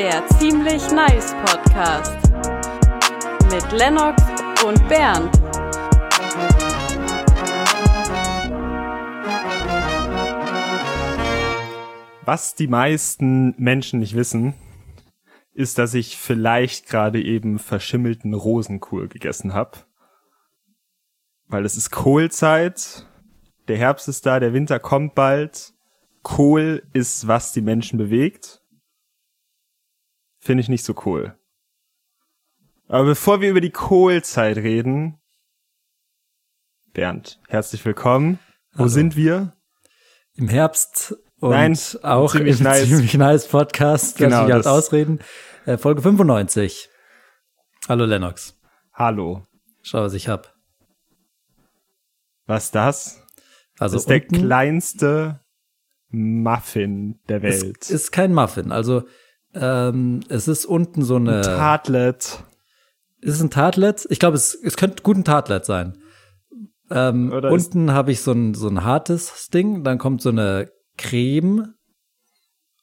Der Ziemlich Nice Podcast mit Lennox und Bernd. Was die meisten Menschen nicht wissen, ist, dass ich vielleicht gerade eben verschimmelten Rosenkohl gegessen habe. Weil es ist Kohlzeit, der Herbst ist da, der Winter kommt bald. Kohl ist, was die Menschen bewegt. Finde ich nicht so cool. Aber bevor wir über die Kohlzeit reden, Bernd, herzlich willkommen. Wo Hallo. sind wir? Im Herbst und Nein, auch ziemlich im nice. ziemlich nice Podcast. Genau, mich halt ausreden. Äh, Folge 95. Hallo Lennox. Hallo. Schau, was ich hab. Was ist das? Also das ist der unten kleinste Muffin der Welt. ist kein Muffin. Also ähm, es ist unten so eine. Tartlet. ist es ein Tartlet? Ich glaube, es, es könnte gut ein Tartlet sein. Ähm, unten habe ich so ein, so ein hartes Ding, dann kommt so eine Creme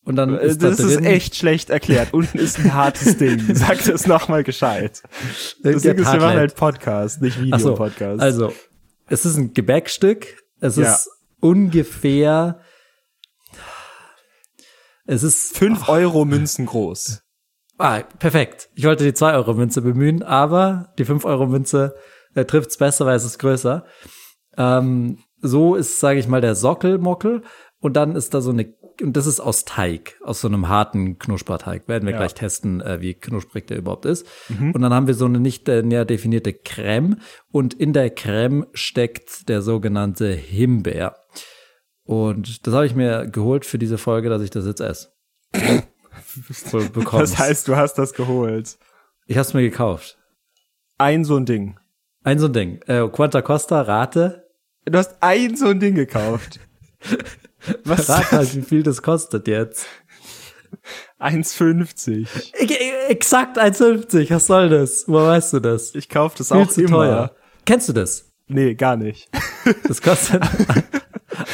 und dann Äh, ist da Das drin ist echt schlecht erklärt. Unten ist ein hartes Ding. Sag das nochmal gescheit. Das Ding ist, wir machen halt Podcast, nicht Ach so, Videopodcast. Also, es ist ein Gebäckstück. Es Ja. ist ungefähr. Es ist. Fünf Euro Münzen groß. Ah, perfekt. Ich wollte die 2-Euro-Münze bemühen, aber die 5-Euro-Münze äh, trifft's besser, weil es ist größer. Ähm, so ist, sage ich mal, der Sockelmockel. Und dann ist da so eine, und das ist aus Teig, aus so einem harten Knusperteig. Werden wir Ja. gleich testen, äh, wie knusprig der überhaupt ist. Und dann haben wir so eine nicht äh, näher definierte Creme. Und in der Creme steckt der sogenannte Himbeer. Und das habe ich mir geholt für diese Folge, dass ich das jetzt esse. Das heißt, du hast das geholt. Ich hab's mir gekauft. Ein so ein Ding. Ein so ein Ding. Äh, Quanta Costa, rate. Du hast ein so ein Ding gekauft. Was? Rate halt, wie viel das kostet jetzt. 1,50. E- Exakt 1,50. Was soll das? Wo weißt du das? Ich kauf das Viel auch zu immer. teuer. Kennst du das? Nee, gar nicht. Das kostet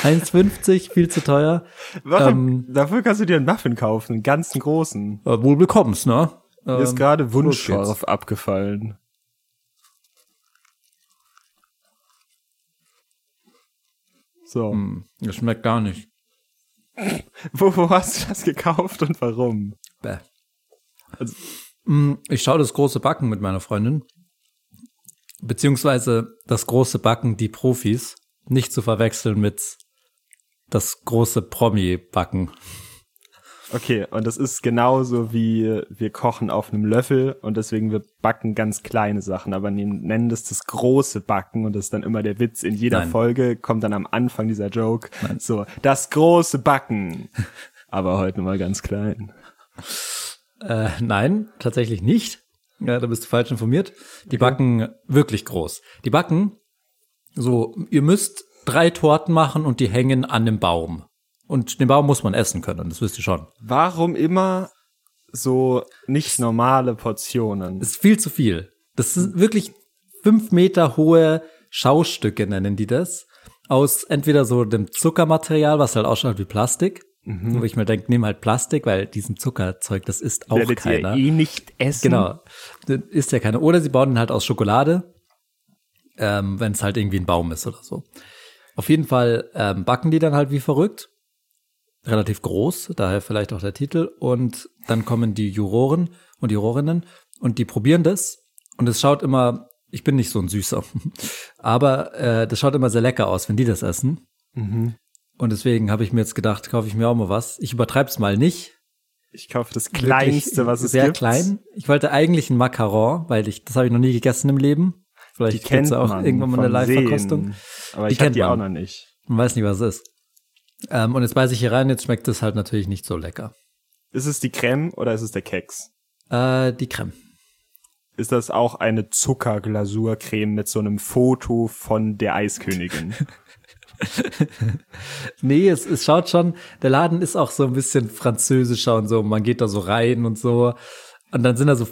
1,50, viel zu teuer. Warum? Ähm, Dafür kannst du dir einen Muffin kaufen, einen ganzen großen. Äh, wohl bekommst, ne? Mir ist Ähm, gerade los geht's. Wunschscharf abgefallen. So. hm, Das schmeckt gar nicht. Wo, wo hast du das gekauft und warum? Bäh. Also- Mm, Ich schaue das große Backen mit meiner Freundin. Beziehungsweise das große Backen, die Profis, nicht zu verwechseln mit das große Promi-Backen. Okay, und das ist genauso wie wir kochen auf einem Löffel und deswegen wir backen ganz kleine Sachen, aber nennen das das große Backen und das ist dann immer der Witz. In jeder Nein. Folge kommt dann am Anfang dieser Joke so, das große Backen. Aber heute mal ganz klein. Äh, nein, tatsächlich nicht. Ja, da bist du falsch informiert. Die backen wirklich groß. Die backen so, ihr müsst drei Torten machen und die hängen an dem Baum. Und den Baum muss man essen können, das wisst ihr schon. Warum immer so nicht normale Portionen? Das ist viel zu viel. Das sind wirklich fünf Meter hohe Schaustücke, nennen die das. Aus entweder so dem Zuckermaterial, was halt ausschaut wie Plastik. Wo ich mir denke, nimm halt Plastik, weil diesen Zuckerzeug, das isst auch Werdet keiner. ihr eh nicht essen? Genau. Das ist ja keine. Oder sie bauen ihn halt aus Schokolade, ähm, wenn es halt irgendwie ein Baum ist oder so. Auf jeden Fall ähm, backen die dann halt wie verrückt. Relativ groß, daher vielleicht auch der Titel. Und dann kommen die Juroren und Jurorinnen und die probieren das. Und es schaut immer, ich bin nicht so ein Süßer, aber äh, das schaut immer sehr lecker aus, wenn die das essen. Mhm. Und deswegen habe ich mir jetzt gedacht, kaufe ich mir auch mal was. Ich übertreib's mal nicht, Ich kaufe das kleinste, was es sehr gibt. klein. Ich wollte eigentlich ein Macaron, weil ich das habe ich noch nie gegessen im Leben. Die Vielleicht kennt gibt's ja auch irgendwann mal eine Live-Verkostung. Aber Die ich hab kennt die auch noch nicht. Man weiß nicht, was es ist. Ähm, und jetzt beiße ich hier rein, jetzt schmeckt es halt natürlich nicht so lecker. Ist es die Creme oder ist es der Keks? Äh, die Creme. Ist das auch eine Zuckerglasurcreme mit so einem Foto von der Eiskönigin? Nee, es, es schaut schon, der Laden ist auch so ein bisschen französischer und so. Man geht da so rein und so. Und dann sind da so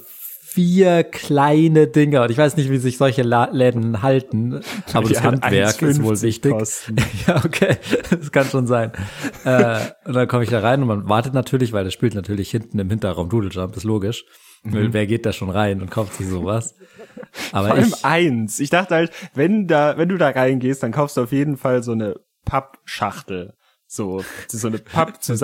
vier kleine Dinger. Und ich weiß nicht, wie sich solche La Läden halten, aber Die das Handwerk ist wohl 1,50 wichtig. kosten. Ja, okay, das kann schon sein. äh, und dann komme ich da rein und man wartet natürlich, weil das spielt natürlich hinten im Hinterraum Doodle Jump, ist logisch. Weil Wer geht da schon rein und kauft sich sowas? Aber Vor allem ich, eins. Ich dachte halt, wenn da, wenn du da reingehst, dann kaufst du auf jeden Fall so eine Pappschachtel. So, so eine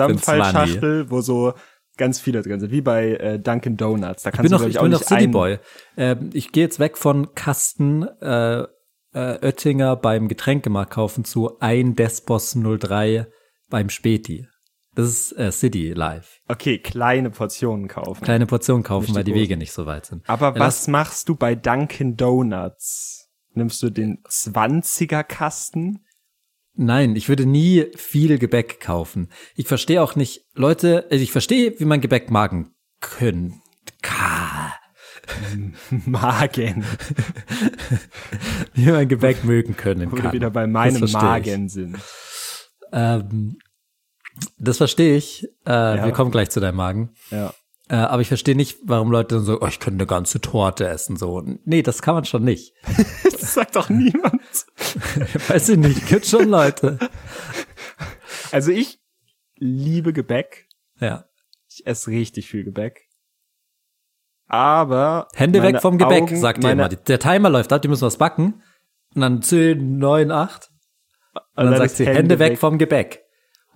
Papp-Zusammenfallschachtel, wo so ganz viele drin sind, wie bei äh, Dunkin' Donuts. Da ich kannst bin du, noch, ich ich, auch bin noch nicht City ein- Boy. Ähm, ich gehe jetzt weg von Kasten äh, äh, Oettinger beim Getränkemarkt kaufen zu ein Despos 03 beim Späti. Das ist äh, City Life. Okay, kleine Portionen kaufen. Kleine Portion kaufen, Nicht weil die. Wege nicht so weit sind. Aber Ja, was machst du bei Dunkin' Donuts? Nimmst du den 20er Kasten? Nein, ich würde nie viel Gebäck kaufen. Ich verstehe auch nicht, Leute, also ich verstehe, wie man Gebäck magen können. Magen. Wie man Gebäck mögen können Wo wir kann. wieder bei meinem Magen sind. Ähm, das verstehe ich. Äh, Wir kommen gleich zu deinem Magen. Ja. Äh, aber ich verstehe nicht, warum Leute dann so, oh, ich könnte eine ganze Torte essen. So, nee, das kann man schon nicht. Das sagt doch niemand. Weiß ich nicht, gibt schon Leute. Also ich liebe Gebäck. Ja. Ich esse richtig viel Gebäck. Aber Hände weg vom Gebäck, Augen, sagt meine, immer. Der Timer läuft ab, die müssen was backen. Und dann 10, 9, 8. Und dann sagt ist sie, Hände weg vom Gebäck.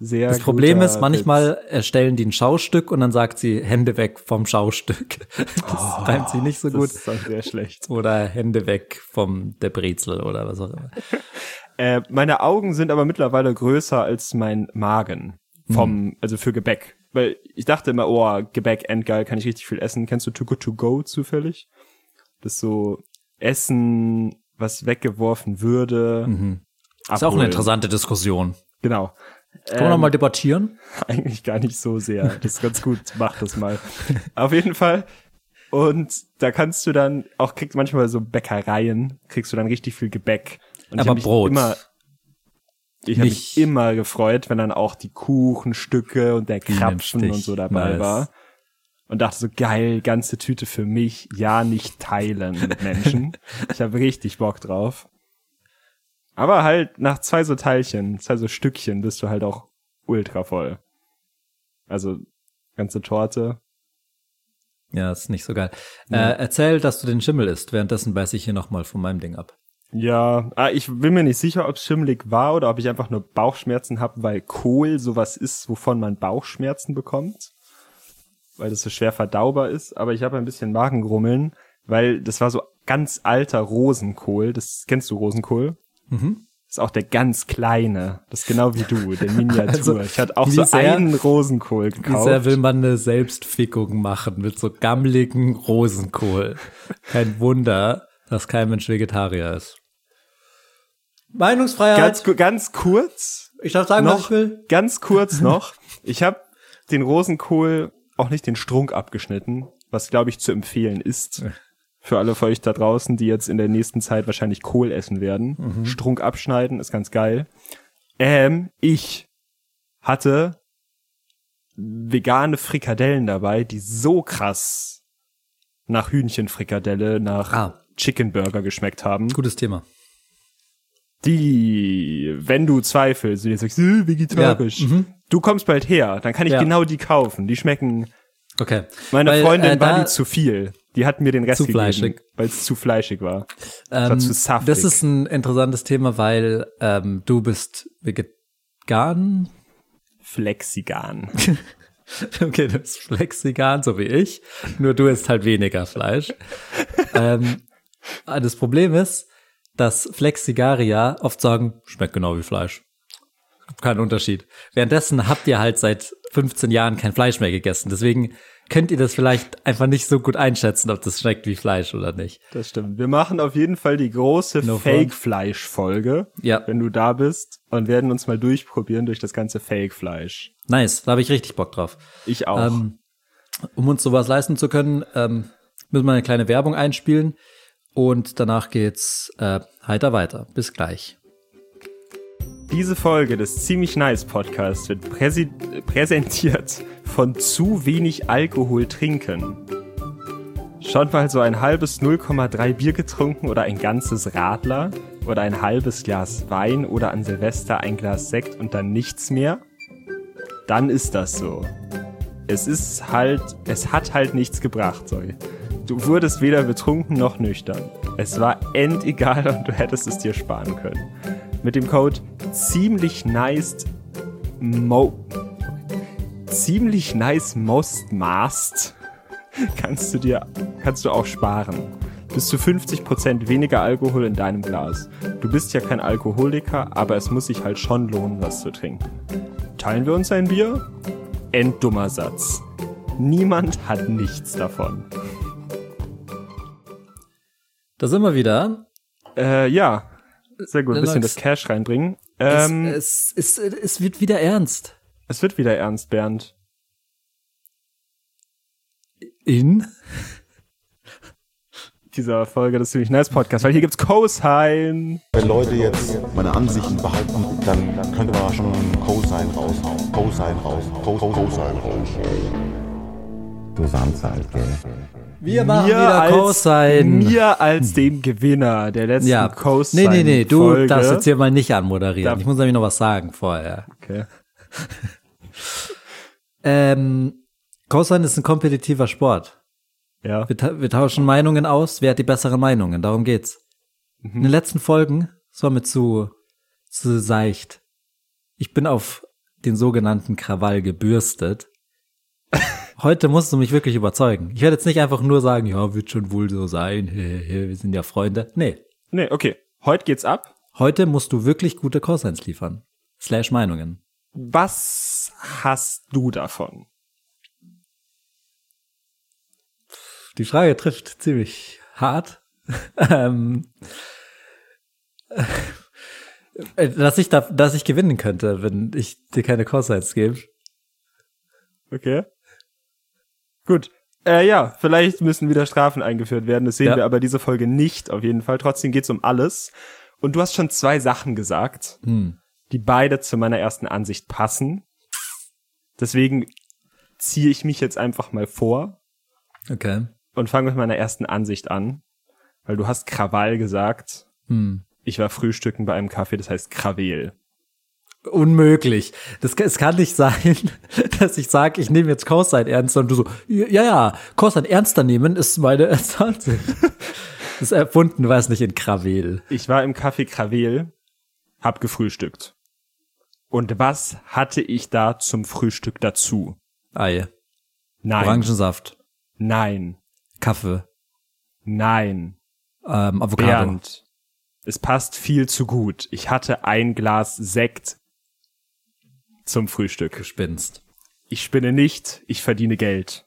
Sehr Das Problem ist, manchmal erstellen die ein Schaustück und dann sagt sie Hände weg vom Schaustück. Das reimt sie nicht so Witz. gut. Das ist auch sehr schlecht. Oder Hände weg vom der Brezel oder was auch immer. Äh, meine Augen sind aber mittlerweile größer als mein Magen. Vom, Hm. also für Gebäck. Weil ich dachte immer, oh, Gebäck, endgeil, kann ich richtig viel essen. Kennst du Too Good To Go zufällig? Das ist so Essen, was weggeworfen würde. Mhm. Ist auch eine interessante Diskussion. Genau. Können wir noch mal debattieren? Eigentlich gar nicht so sehr. Das ist ganz gut, mach das mal. Auf jeden Fall. Und da kannst du dann auch kriegst manchmal so Bäckereien, kriegst du dann richtig viel Gebäck. Und ich Aber mich Brot. Immer, ich habe mich immer gefreut, wenn dann auch die Kuchenstücke und der Krapfen und so dabei Nice. war. Und dachte so, geil, ganze Tüte für mich, ja nicht teilen mit Menschen. ich habe richtig Bock drauf. Aber halt nach zwei so Teilchen, zwei so Stückchen bist du halt auch ultra voll. Also ganze Torte. Ja, ist nicht so geil. Äh, erzähl, dass du den Schimmel isst. Währenddessen beiß ich hier noch mal von meinem Ding ab. Ja, ah, ich bin mir nicht sicher, ob es schimmelig war oder ob ich einfach nur Bauchschmerzen habe, weil Kohl sowas ist, wovon man Bauchschmerzen bekommt. Weil das so schwer verdaubar ist. Aber ich habe ein bisschen Magengrummeln, weil das war so ganz alter Rosenkohl. Das kennst du Rosenkohl? Mhm. Das ist auch der ganz kleine. Das ist genau wie du, der Miniatur. Also, ich hatte auch wie so sehr- einen Rosenkohl Wie gekauft. sehr will man eine Selbstfickung machen mit so gammeligen Rosenkohl? Kein Wunder, dass kein Mensch Vegetarier ist. Meinungsfreiheit. ganz, ganz kurz, ich darf sagen, was noch, ich will. ganz kurz noch. Ich habe den Rosenkohl auch nicht den Strunk abgeschnitten, was glaube ich zu empfehlen ist. Für alle von euch da draußen, die jetzt in der nächsten Zeit wahrscheinlich Kohl essen werden. Strunk abschneiden ist ganz geil. Ähm, ich hatte vegane Frikadellen dabei, die so krass nach Hühnchenfrikadelle, nach Ah. Chicken Burger geschmeckt haben. Gutes Thema. die, wenn du zweifelst, und jetzt sagst, äh, vegetarisch, Ja, mhm. du kommst bald her, dann kann ich Ja. genau die kaufen. Die schmecken, Okay. meine Weil, Freundin äh, war die zu viel. Die hat mir den Rest Zu gegeben, fleischig. weil es zu fleischig war. Ähm, war zu saftig. das ist ein interessantes Thema, weil ähm, du bist vegan. Flexigan. Okay, du bist flexigan, so wie ich. Nur du isst halt weniger Fleisch. ähm, ah, das Problem ist, dass Flexigarier oft sagen, schmeckt genau wie Fleisch. Kein Unterschied. Währenddessen habt ihr halt seit 15 Jahren kein Fleisch mehr gegessen. Deswegen könnt ihr das vielleicht einfach nicht so gut einschätzen, ob das schmeckt wie Fleisch oder nicht. Das stimmt. Wir machen auf jeden Fall die große No. Fake-Fleisch-Folge, Ja. wenn du da bist, und werden uns mal durchprobieren durch das ganze Fake-Fleisch. Nice, da habe ich richtig Bock drauf. Ich auch. Ähm, um uns sowas leisten zu können, ähm, müssen wir eine kleine Werbung einspielen und danach geht's äh, heiter weiter. Bis gleich. Diese Folge des Ziemlich Nice Podcasts wird präsi präsentiert von zu wenig Alkohol trinken. schon mal so ein halbes 0,3 Bier getrunken oder ein ganzes Radler oder ein halbes Glas Wein oder an Silvester ein Glas Sekt und dann nichts mehr? Dann ist das so. Es ist halt, es hat halt nichts gebracht, sorry. Du wurdest weder betrunken noch nüchtern. Es war endegal und du hättest es dir sparen können. Mit dem Code ziemlich nice mo ziemlich nice most mast kannst du dir kannst du auch sparen. Bis zu 50% weniger Alkohol in deinem Glas. Du bist ja kein Alkoholiker, aber es muss sich halt schon lohnen, was zu trinken. Teilen wir uns ein Bier? Enddummer Satz. Niemand hat nichts davon. Da sind wir wieder. Äh, ja. Sehr gut. Ein bisschen das Cash reinbringen. Ähm, es, es, es, es wird wieder ernst. es wird wieder ernst, Bernd. In? Dieser Folge des Ziemlich Nice Podcast, weil hier gibt's Cosine. Wenn Leute jetzt meine Ansichten behalten, dann könnte man schon einen Cosine raushauen. Cosine raushauen. Co- Co- Cosine raushauen. Du Samstag, gell? Wir machen Mir wieder als, Cosine. Mir als dem Gewinner der letzten ja. Cosine. Nee, nee, nee, du Folge. darfst jetzt hier mal nicht anmoderieren. Darf- ich muss nämlich noch was sagen vorher. Okay. Ähm, Cosine ist ein kompetitiver Sport. Ja. Wir, ta wir tauschen Meinungen aus, wer hat die besseren Meinungen, darum geht's. In den letzten Folgen, das war mir zu, zu seicht. Ich bin auf den sogenannten Krawall gebürstet. Heute musst du mich wirklich überzeugen. Ich werde jetzt nicht einfach nur sagen, ja, wird schon wohl so sein, wir sind ja Freunde. Nee, Nee, okay. Heute geht's ab. heute musst du wirklich gute Cosines liefern. Slash Meinungen. Was hast du davon? Die Frage trifft ziemlich hart. ähm, äh, dass ich da, dass ich gewinnen könnte, wenn ich dir keine Cosines gebe. Okay. Gut. Äh, ja, vielleicht müssen wieder Strafen eingeführt werden. Das sehen Ja. wir aber diese Folge nicht, auf jeden Fall. Trotzdem geht's um alles. Und du hast schon zwei Sachen gesagt, Hm. die beide zu meiner ersten Ansicht passen. Deswegen ziehe ich mich jetzt einfach mal vor Okay. und fange mit meiner ersten Ansicht an. Weil du hast Krawall gesagt. Hm. Ich war frühstücken bei einem Kaffee, das heißt Krawel. Unmöglich. Das, es kann nicht sein, dass ich sage, ich nehme jetzt Cosine ernst und du so, ja, ja, Cosine ernster nehmen ist meine Ansicht. Das ist erfunden, weiß nicht, in Krawel. Ich war im Café Krawel, hab gefrühstückt. Und was hatte ich da zum Frühstück dazu? Ei. Nein. Orangensaft. Nein. Kaffee. Nein. Ähm, Avocado. Bernd. Es passt viel zu gut. Ich hatte ein Glas Sekt zum Frühstück. Gespinst. Ich spinne nicht, ich verdiene Geld.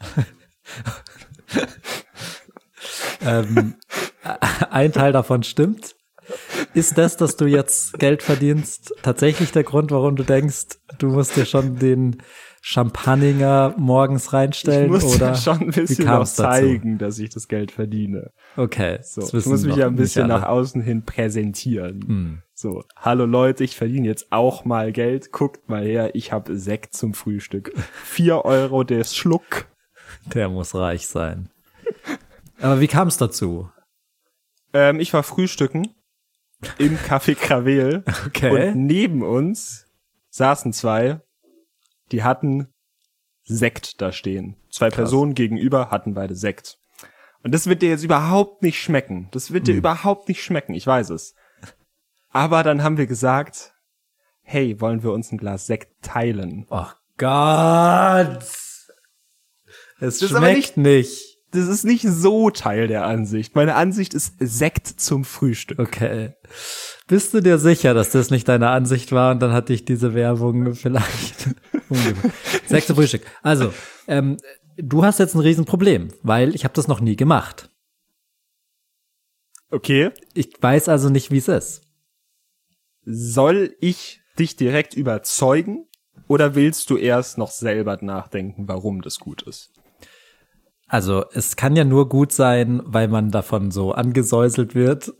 ähm, ein Teil davon stimmt. Ist das, dass du jetzt Geld verdienst, tatsächlich der Grund, warum du denkst, du musst dir schon den Champagner morgens Ich reinstellen? muss oder ja schon ein bisschen noch kam's dazu? zeigen, dass ich das Geld verdiene. Okay, So, das ich muss mich ja ein bisschen nach außen hin präsentieren. Hm. So, hallo Leute, ich verdiene jetzt auch mal Geld. Guckt mal her, ich habe Sekt zum Frühstück. Vier Euro der Schluck. Der muss reich sein. Aber wie kam es dazu? Ähm, ich war frühstücken im Café Krawel. Okay. Und neben uns saßen zwei, die hatten Sekt da stehen. Zwei Personen gegenüber hatten beide Sekt. Und das wird dir jetzt überhaupt nicht schmecken. Das wird dir überhaupt nicht schmecken, ich weiß es. Aber dann haben wir gesagt, hey, wollen wir uns ein Glas Sekt teilen? Oh Gott! Es aber schmeckt nicht. Das ist nicht so Teil der Ansicht. Meine Ansicht ist Sekt zum Frühstück. Okay. Bist du dir sicher, dass das nicht deine Ansicht war und dann hatte ich diese Werbung vielleicht umgebracht. Sechste Frühstück. Also, ähm, du hast jetzt ein Riesenproblem, weil ich habe das noch nie gemacht. Okay. Ich weiß also nicht, wie es ist. Soll ich dich direkt überzeugen oder willst du erst noch selber nachdenken, warum das gut ist? Also, es kann ja nur gut sein, weil man davon so angesäuselt wird.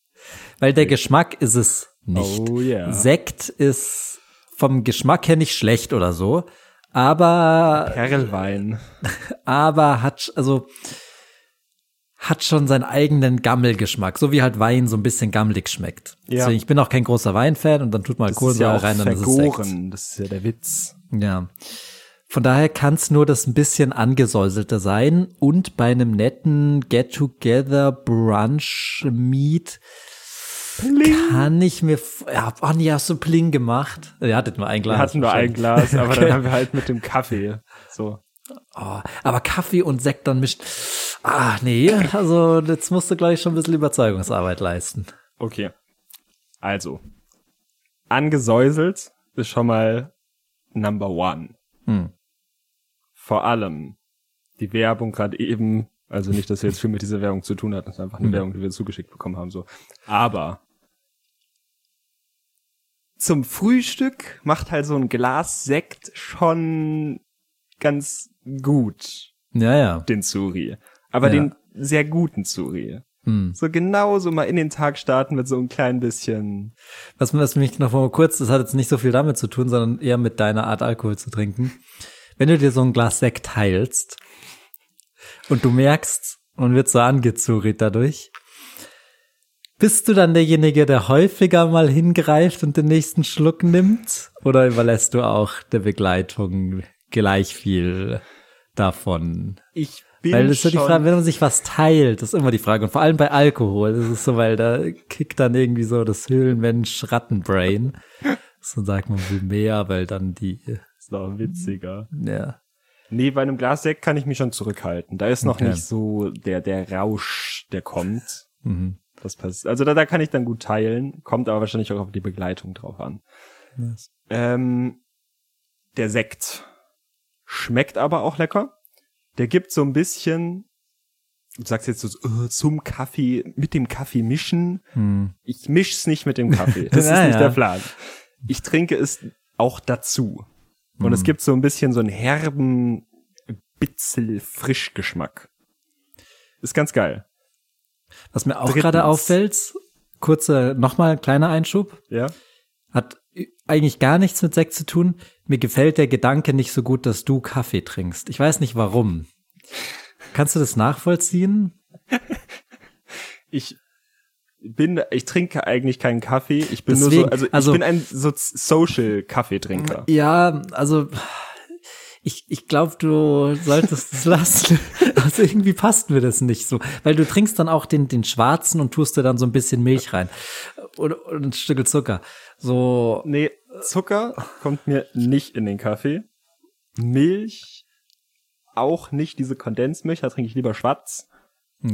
weil der Geschmack ist es nicht. Oh yeah. Sekt ist vom Geschmack her nicht schlecht oder so, Aber, Perlwein. aber hat, also, hat schon seinen eigenen Gammelgeschmack, so wie halt Wein so ein bisschen gammelig schmeckt. Ja. Deswegen, ich bin auch kein großer Weinfan und dann tut mal Das ist ja Kohlensäure auch rein, dann ist es Sekt. Das ist ja der Witz. Ja. Von daher kann es nur das ein bisschen angesäuselte sein und bei einem netten Get-Together Brunch Meet kann ich mir, ja, oh nee, hast du Pling gemacht? Ihr hattet nur ein Glas. Wir hatten nur ein. Glas, aber Okay. dann haben wir halt mit dem Kaffee so. Oh, aber Kaffee und Sekt dann mischt. Ah, nee, also jetzt musst du gleich schon ein bisschen Überzeugungsarbeit leisten. Okay. Also. Angesäuselt ist schon mal Number One. Hm. Vor allem die Werbung gerade eben, also nicht, dass wir jetzt viel mit dieser Werbung zu tun hatten, das ist einfach eine Hm. Werbung, die wir zugeschickt bekommen haben, so. Aber zum Frühstück macht halt so ein Glas Sekt schon ganz gut Ja, ja. den Zuri. Aber Ja. den sehr guten Zuri. Hm. So genauso mal in den Tag starten mit so ein klein bisschen. Was, was mich noch mal kurz, das hat jetzt nicht so viel damit zu tun, sondern eher mit deiner Art Alkohol zu trinken. Wenn du dir so ein Glas Sekt teilst und du merkst, man wird so angezurrt dadurch, bist du dann derjenige, der häufiger mal hingreift und den nächsten Schluck nimmt? Oder überlässt du auch der Begleitung gleich viel davon? Ich bin Weil das ist so die Frage, wenn man sich was teilt, das ist immer die Frage. Und vor allem bei Alkohol, das ist so, weil da kickt dann irgendwie so das Höhlenmensch-Rattenbrain. So sagt man will mehr, weil dann die, noch witziger. ja. Nee, bei einem Glas Sekt kann ich mich schon zurückhalten. Da ist noch Okay. nicht so der, der Rausch, der kommt. Mhm. Das passt. Also da, da kann ich dann gut teilen. Kommt aber wahrscheinlich auch auf die Begleitung drauf an. Nice. Ähm, der Sekt schmeckt aber auch lecker. Der gibt so ein bisschen, du sagst jetzt so, äh, zum Kaffee, mit dem Kaffee mischen. Hm. Ich misch's nicht mit dem Kaffee. Das Ja, ist nicht ja. der Plan. Ich trinke es auch dazu. Und es gibt so ein bisschen so einen herben, bitzel Frischgeschmack. Ist ganz geil. Was mir auch gerade auffällt, kurzer, nochmal kleiner Einschub, Ja? hat eigentlich gar nichts mit Sekt zu tun. Mir gefällt der Gedanke nicht so gut, dass du Kaffee trinkst. Ich weiß nicht warum. Kannst du das nachvollziehen? Ich bin, ich trinke eigentlich keinen Kaffee. Ich bin nur Deswegen, so, also, also- ich bin ein so Social Kaffeetrinker. Ja, also ich, ich glaube, du solltest es lassen. Also irgendwie passt mir das nicht so. Weil du trinkst dann auch den, den schwarzen und tust dir dann so ein bisschen Milch rein. Oder, oder ein Stück Zucker. So, Nee, Zucker kommt mir nicht in den Kaffee. Milch auch nicht diese Kondensmilch, da trinke ich lieber schwarz.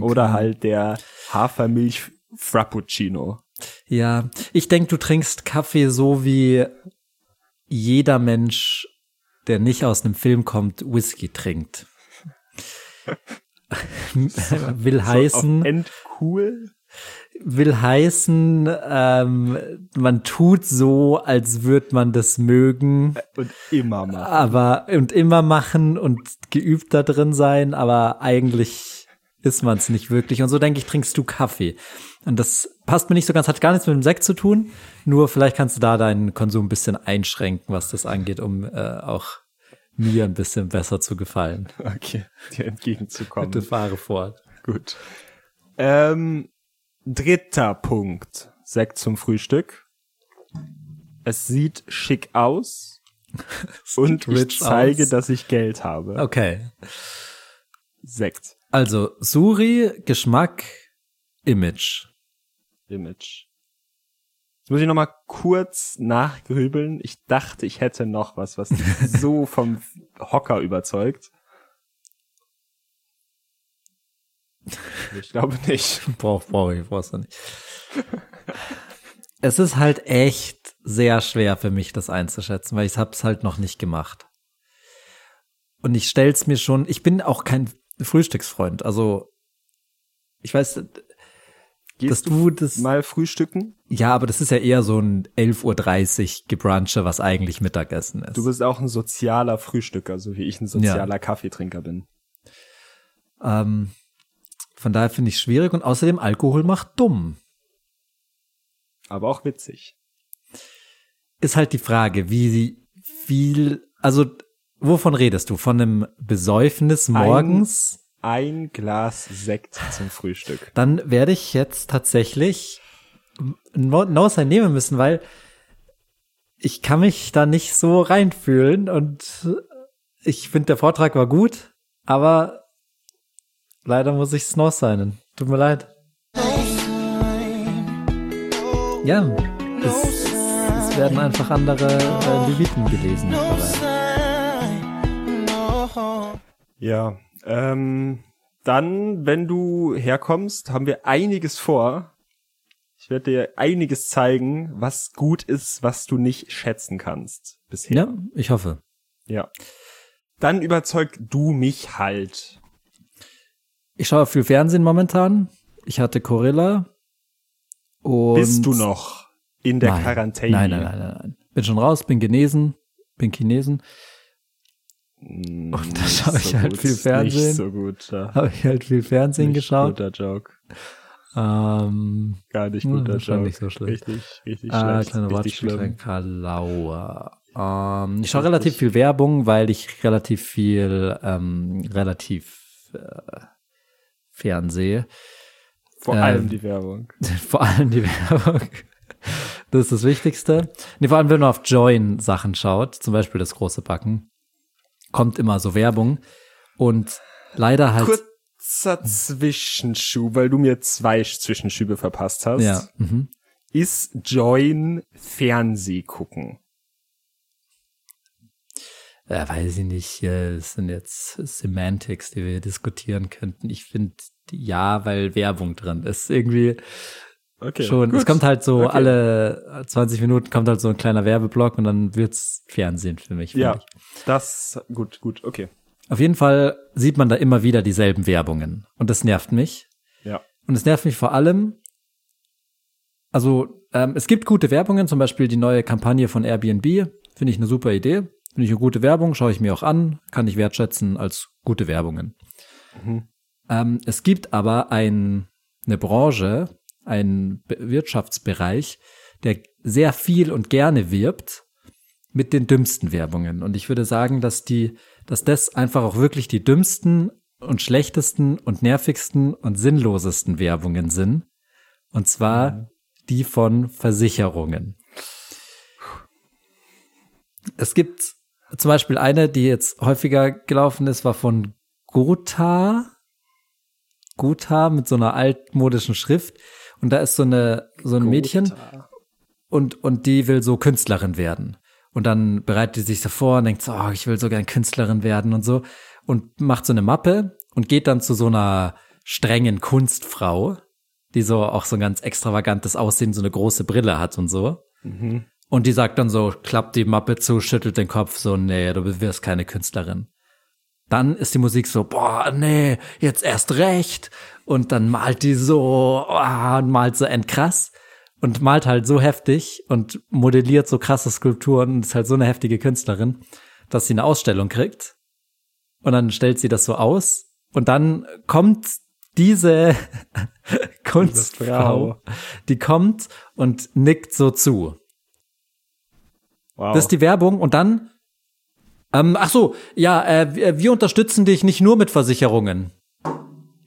Oder halt der Hafermilch Frappuccino. ja. Ich denke, du trinkst Kaffee so wie jeder Mensch, der nicht aus einem Film kommt, Whisky trinkt. Will heißen. Auf Endcool. will heißen, ähm, man tut so, als würde man das mögen, Und immer mal. aber und immer machen und geübt da drin sein, aber eigentlich ist man es nicht wirklich. Und so denke ich, trinkst du Kaffee. Und das passt mir nicht so ganz, hat gar nichts mit dem Sekt zu tun. Nur vielleicht kannst du da deinen Konsum ein bisschen einschränken, was das angeht, um äh, auch mir ein bisschen besser zu gefallen. Okay, dir entgegenzukommen. Bitte fahre fort. Gut. Ähm, dritter Punkt. Sekt zum Frühstück. Es sieht schick aus. und ich zeige, aus. dass ich Geld habe. Okay. Sekt. Also, Suri, Geschmack, Image. Image. Jetzt muss ich noch mal kurz nachgrübeln. Ich dachte, ich hätte noch was, was so vom Hocker überzeugt. Ich glaube nicht. Brauch, brauch ich, brauchst du nicht. es ist halt echt sehr schwer für mich, das einzuschätzen, weil ich hab's halt noch nicht gemacht. Und ich stell's mir schon, ich bin auch kein Frühstücksfreund, also ich weiß, dass Gehst du das, Mal frühstücken? ja, aber das ist ja eher so ein 11.30 Uhr Gebrunche, was eigentlich Mittagessen ist. Du bist auch ein sozialer Frühstücker, so wie ich ein sozialer Kaffeetrinker bin. ähm, von daher finde ich schwierig und außerdem Alkohol macht dumm. Aber auch witzig. ist halt die Frage, wie viel, also wovon redest du? Von einem Besäufnis morgens? Ein Glas Sekt zum Frühstück. Dann werde ich jetzt tatsächlich No No Sign nehmen müssen, weil ich kann mich da nicht so reinfühlen und ich finde, der Vortrag war gut, aber leider muss ich No Signen. Tut mir leid. Ja, es, es werden einfach andere äh, Leviten gelesen. dabei. Ja, ähm, dann, wenn du herkommst, haben wir einiges vor. Ich werde dir einiges zeigen, was gut ist, was du nicht schätzen kannst bisher. Ja, ich hoffe. Ja. Dann überzeug du mich halt. Ich schaue viel Fernsehen momentan. Ich hatte Corilla. Und Bist du noch in der nein, Quarantäne? Nein, nein, nein, nein, nein. Bin schon raus, bin genesen, bin Chinesen. Und da schaue ich halt viel Fernsehen. Nicht so gut. Habe ich halt viel Fernsehen Nicht geschaut. Guter Joke. Ähm, Gar nicht Hm, guter Joke. nicht so schlecht. Richtig, richtig äh, schlecht. kleiner richtig schlimm. Kalauer. Ähm, ich schaue relativ viel Werbung, weil ich relativ viel, ähm, relativ äh, Fernsehe. Vor Ähm, allem die Werbung. Vor allem die Werbung. Das ist das Wichtigste. Nee, vor allem, wenn man auf Join Sachen schaut, zum Beispiel das große Backen, kommt immer so Werbung. Und leider halt. Kurzer Zwischenschub, weil du mir zwei Zwischenschübe verpasst hast. ja. Mhm. Ist Join Fernseh gucken? Ja, weiß ich nicht. Es sind jetzt Semantics, die wir diskutieren könnten. Ich finde, ja, weil Werbung drin ist. Irgendwie Okay. schon. gut. Es kommt halt so Okay. alle 20 Minuten kommt halt so ein kleiner Werbeblock und dann wird's Fernsehen für mich. Ja, ich. das, gut, gut, okay. Auf jeden Fall sieht man da immer wieder dieselben Werbungen. Und das nervt mich. Ja. Und es nervt mich vor allem, also ähm, es gibt gute Werbungen, zum Beispiel die neue Kampagne von Airbnb, finde ich eine super Idee. Finde ich eine gute Werbung, schaue ich mir auch an, kann ich wertschätzen als gute Werbungen. Mhm. Ähm, es gibt aber ein, eine Branche, Be- Wirtschaftsbereich, der sehr viel und gerne wirbt mit den dümmsten Werbungen. Und ich würde sagen, dass die, dass das einfach auch wirklich die dümmsten und schlechtesten und nervigsten und sinnlosesten Werbungen sind. Und zwar die von Versicherungen. Es gibt zum Beispiel eine, die jetzt häufiger gelaufen ist, war von Gotha. Gotha mit so einer altmodischen Schrift. Und da ist so eine, so ein Mädchen und, und die will so Künstlerin werden. Und dann bereitet die sich so vor und denkt so, oh, ich will so gern Künstlerin werden und so. Und macht so eine Mappe und geht dann zu so einer strengen Kunstfrau, die so auch so ein ganz extravagantes Aussehen, so eine große Brille hat und so. Mhm. Und die sagt dann so, klappt die Mappe zu, schüttelt den Kopf so, nee, du wirst keine Künstlerin. Dann ist die Musik so, boah, nee, jetzt erst recht. Und dann malt die so, ah, und malt so endkrass. Und malt halt so heftig und modelliert so krasse Skulpturen und ist halt so eine heftige Künstlerin, dass sie eine Ausstellung kriegt. Und dann stellt sie das so aus. Und dann kommt diese Kunstfrau, die kommt und nickt so zu. Wow. Das ist die Werbung und dann, ähm, ach so, ja, äh, wir, unterstützen dich nicht nur mit Versicherungen.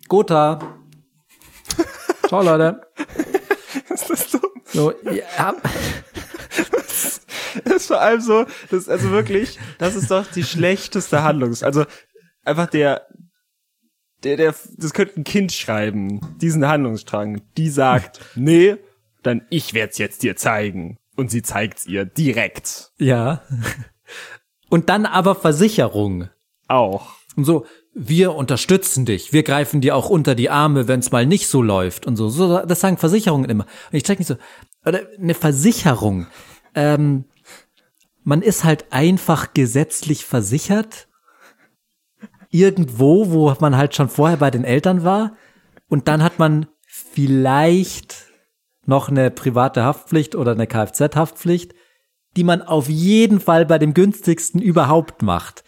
Gotha. Ciao, Leute. ist das dumm? So, ja, Das ist vor allem so, das ist also wirklich, das ist doch die schlechteste Handlung. Also einfach der, der, der, das könnte ein Kind schreiben, diesen Handlungsstrang. Die sagt, nee, dann ich werd's jetzt dir zeigen. Und sie zeigt's ihr direkt. ja. Und dann aber Versicherung. Auch. Und so, wir unterstützen dich, wir greifen dir auch unter die Arme, wenn es mal nicht so läuft und so. so. Das sagen Versicherungen immer. Und ich check nicht so, oder eine Versicherung. Ähm, man ist halt einfach gesetzlich versichert. Irgendwo, wo man halt schon vorher bei den Eltern war. Und dann hat man vielleicht noch eine private Haftpflicht oder eine Kfz-Haftpflicht, die man auf jeden Fall bei dem günstigsten überhaupt macht.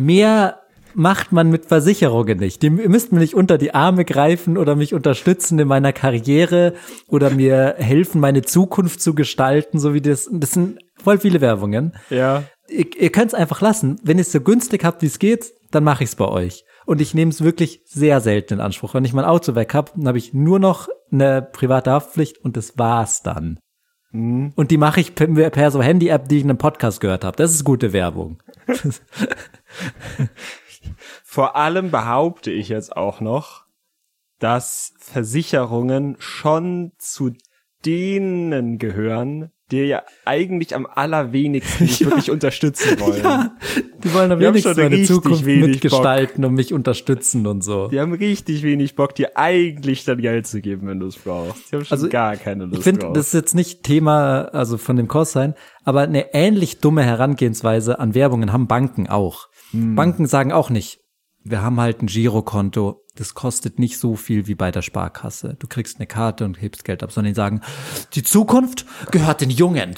Mehr macht man mit Versicherungen nicht. Die müssten mir nicht unter die Arme greifen oder mich unterstützen in meiner Karriere oder mir helfen, meine Zukunft zu gestalten, so wie das. Das sind voll viele Werbungen. Ja. ihr, ihr könnt es einfach lassen. Wenn ihr es so günstig habt, wie es geht, dann mache ich es bei euch. Und ich nehme es wirklich sehr selten in Anspruch. Wenn ich mein Auto weg habe, dann habe ich nur noch eine private Haftpflicht und das war's dann. Mhm. Und die mache ich per, per so Handy-App, die ich in einem Podcast gehört habe. Das ist gute Werbung. Vor allem behaupte ich jetzt auch noch, dass Versicherungen schon zu denen gehören, die ja eigentlich am allerwenigsten mich wirklich unterstützen wollen. Ja, die wollen am Die wenigsten meine Zukunft mitgestalten und mich unterstützen und so. Die haben richtig wenig Bock, dir eigentlich dann Geld zu geben, wenn du es brauchst. Die haben schon Also, gar keine Lust Ich finde, das ist jetzt nicht Thema, also von dem Kurs sein, aber eine ähnlich dumme Herangehensweise an Werbungen haben Banken auch. Hm. Banken sagen auch nicht, wir haben halt ein Girokonto, das kostet nicht so viel wie bei der Sparkasse. Du kriegst eine Karte und hebst Geld ab, sondern die sagen, die Zukunft gehört den Jungen.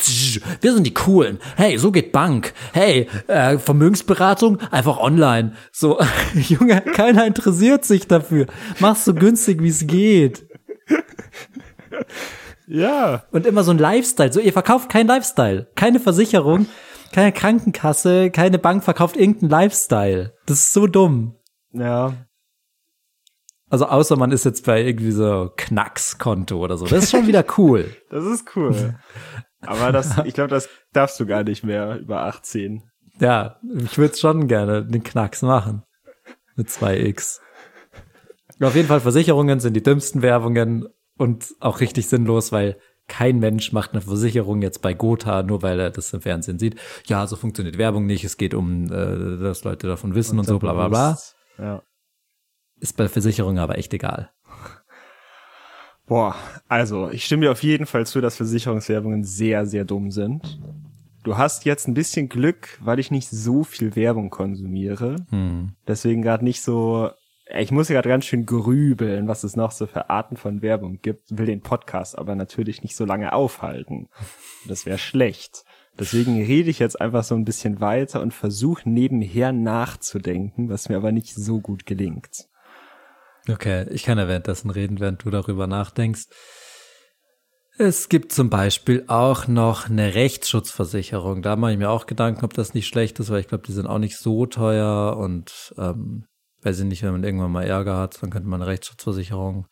Wir sind die Coolen. Hey, so geht Bank. Hey, äh, Vermögensberatung einfach online. So, Junge, keiner interessiert sich dafür. Mach's so günstig, wie es geht. ja. Und immer so ein Lifestyle. So, ihr verkauft kein Lifestyle. Keine Versicherung, keine Krankenkasse, keine Bank verkauft irgendeinen Lifestyle. Das ist so dumm. Ja. Also außer man ist jetzt bei irgendwie so Knackskonto oder so. Das ist schon wieder cool. Das ist cool. Aber das, ich glaube, das darfst du gar nicht mehr über 18. Ja, ich würde schon gerne den Knacks machen. Mit 2x. Auf jeden Fall, Versicherungen sind die dümmsten Werbungen und auch richtig sinnlos, weil kein Mensch macht eine Versicherung jetzt bei Gotha, nur weil er das im Fernsehen sieht. Ja, so funktioniert Werbung nicht. Es geht um, äh, dass Leute davon wissen und, so, bla bla bla. Ja. Ist bei Versicherungen aber echt egal. Boah, also ich stimme dir auf jeden Fall zu, dass Versicherungswerbungen sehr, sehr dumm sind. Du hast jetzt ein bisschen Glück, weil ich nicht so viel Werbung konsumiere. Hm. Deswegen gerade nicht so. Ich muss ja gerade ganz schön grübeln, was es noch so für Arten von Werbung gibt. Will den Podcast aber natürlich nicht so lange aufhalten. Das wäre schlecht. Deswegen rede ich jetzt einfach so ein bisschen weiter und versuche nebenher nachzudenken, was mir aber nicht so gut gelingt. Okay, ich kann ja währenddessen reden, während du darüber nachdenkst. Es gibt zum Beispiel auch noch eine Rechtsschutzversicherung. Da mache ich mir auch Gedanken, ob das nicht schlecht ist, weil ich glaube, die sind auch nicht so teuer und ähm, weiß ich nicht, wenn man irgendwann mal Ärger hat, dann könnte man eine Rechtsschutzversicherung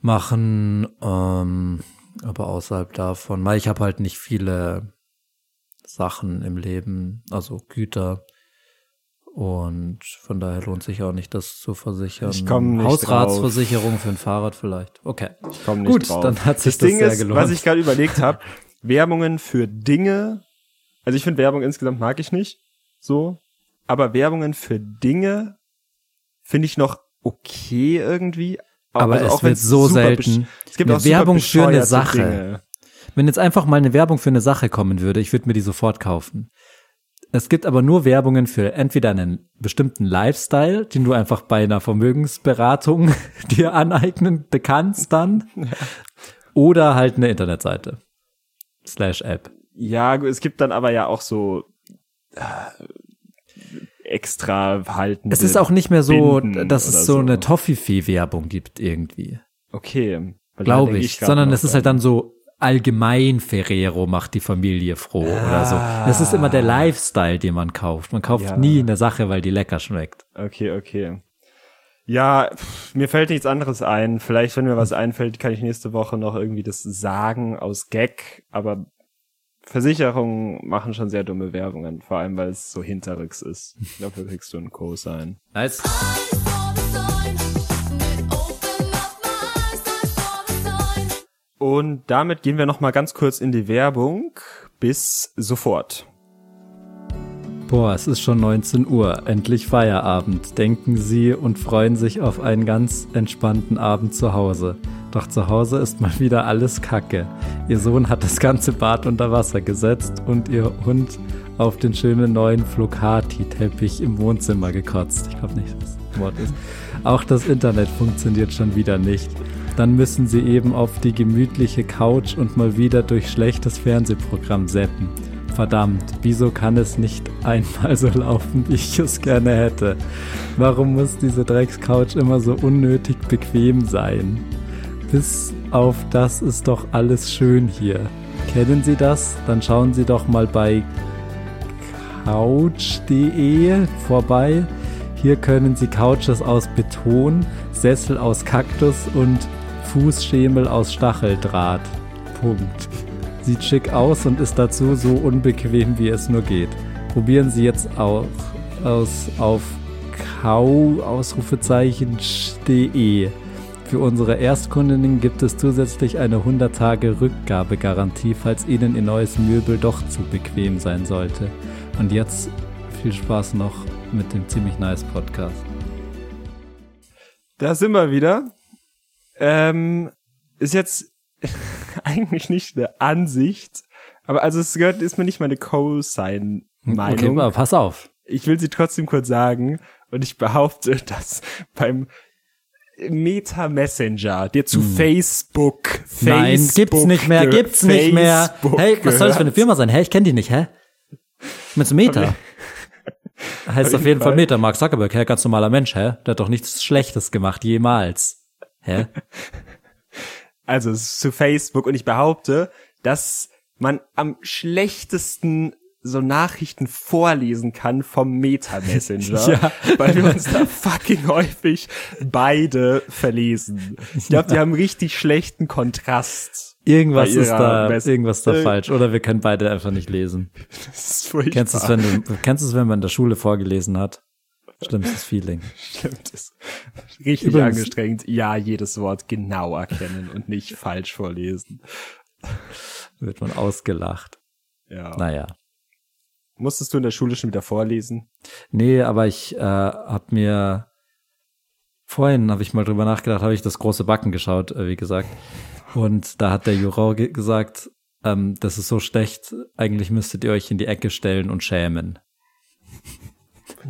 machen. Ähm, aber außerhalb davon, weil ich habe halt nicht viele Sachen im Leben, also Güter. Und von daher lohnt sich auch nicht, das zu versichern. Ich komm nicht Hausratsversicherung für ein Fahrrad vielleicht. Okay. Ich komm nicht Gut, drauf. dann hat sich das das Ding sehr ist, gelohnt. was ich gerade überlegt habe, Werbungen für Dinge, also ich finde Werbung insgesamt mag ich nicht, so, aber Werbungen für Dinge finde ich noch okay irgendwie. Aber also es auch wird so selten. Es gibt Eine auch Werbung für eine Sache. Dinge. Wenn jetzt einfach mal eine Werbung für eine Sache kommen würde, ich würde mir die sofort kaufen. Es gibt aber nur Werbungen für entweder einen bestimmten Lifestyle, den du einfach bei einer Vermögensberatung dir aneignen kannst dann, oder halt eine Internetseite. Slash App. Ja, es gibt dann aber ja auch so äh, extra halten. Es ist auch nicht mehr so, Binden dass es so, so. eine Toffifee-Werbung gibt irgendwie. Okay. Glaube ich. grad Sondern es ist halt dann so allgemein Ferrero macht die Familie froh oder so. Das ist immer der Lifestyle, den man kauft. Man kauft Ja. nie eine Sache, weil die lecker schmeckt. Okay, okay. Ja, pff, mir fällt nichts anderes ein. Vielleicht, wenn mir was einfällt, kann ich nächste Woche noch irgendwie das sagen aus Gag. Aber Versicherungen machen schon sehr dumme Werbungen, vor allem weil es so hinterrücks ist. Dafür kriegst du einen Co-Sign. Nice. Und damit gehen wir noch mal ganz kurz in die Werbung. Bis sofort. Boah, es ist schon 19 Uhr, endlich Feierabend, denken Sie und freuen sich auf einen ganz entspannten Abend zu Hause. Doch zu Hause ist mal wieder alles Kacke. Ihr Sohn hat das ganze Bad unter Wasser gesetzt und Ihr Hund auf den schönen neuen Flocati-Teppich im Wohnzimmer gekotzt. Ich glaube nicht, was das Wort ist. Auch das Internet funktioniert schon wieder nicht. Dann müssen Sie eben auf die gemütliche Couch und mal wieder durch schlechtes Fernsehprogramm seppen. Verdammt, wieso kann es nicht einmal so laufen, wie ich es gerne hätte? Warum muss diese Dreckscouch immer so unnötig bequem sein? Bis auf das ist doch alles schön hier. Kennen Sie das? Dann schauen Sie doch mal bei couch.de vorbei. Hier können Sie Couches aus Beton, Sessel aus Kaktus und Fußschemel aus Stacheldraht. Punkt. Sieht schick aus und ist dazu so unbequem, wie es nur geht. Probieren Sie jetzt auch aus auf kau Ausrufezeichen.de. Für unsere Erstkundinnen gibt es zusätzlich eine 100 Tage Rückgabegarantie, falls Ihnen Ihr neues Möbel doch zu bequem sein sollte. Und jetzt viel Spaß noch mit dem ziemlich nice Podcast. Da sind wir wieder. Ähm, ist jetzt eigentlich nicht eine Ansicht, aber also es gehört, ist mir nicht meine Co-Sign-Meinung. Okay, aber pass auf. Ich will sie trotzdem kurz sagen und ich behaupte, dass beim Meta Messenger, der zu Facebook, Facebook Nein, gibt's nicht mehr, gibt's nicht mehr. Facebook Hey, was soll das für eine. Firma sein? Hä, ich kenne die nicht, hä? Mit Meta. Heißt auf jeden Fall Fall. Meta, Mark Zuckerberg, hä, ganz normaler Mensch, hä? Der hat doch nichts Schlechtes gemacht, jemals. Hä? Also zu Facebook und ich behaupte, dass man am schlechtesten so Nachrichten vorlesen kann vom Meta Messenger, Ja. weil wir uns da fucking häufig beide verlesen. Ich glaube, die haben richtig schlechten Kontrast. Irgendwas ist da, Mess- irgendwas da Äh. falsch. Oder wir können beide einfach nicht lesen. Das ist furchtbar. Kennst du es, wenn du, kennst du es, wenn man in der Schule vorgelesen hat? Schlimmstes Feeling. Stimmt, ist richtig Übrigens- angestrengt. Ja, jedes Wort genau erkennen und nicht falsch vorlesen. Wird man ausgelacht. Ja. Naja. Musstest du in der Schule schon wieder vorlesen? Nee, aber ich äh, hab mir vorhin habe ich mal drüber nachgedacht, habe ich das große Backen geschaut, äh, wie gesagt. Und da hat der Juror ge gesagt, ähm, das ist so schlecht, eigentlich müsstet ihr euch in die Ecke stellen und schämen.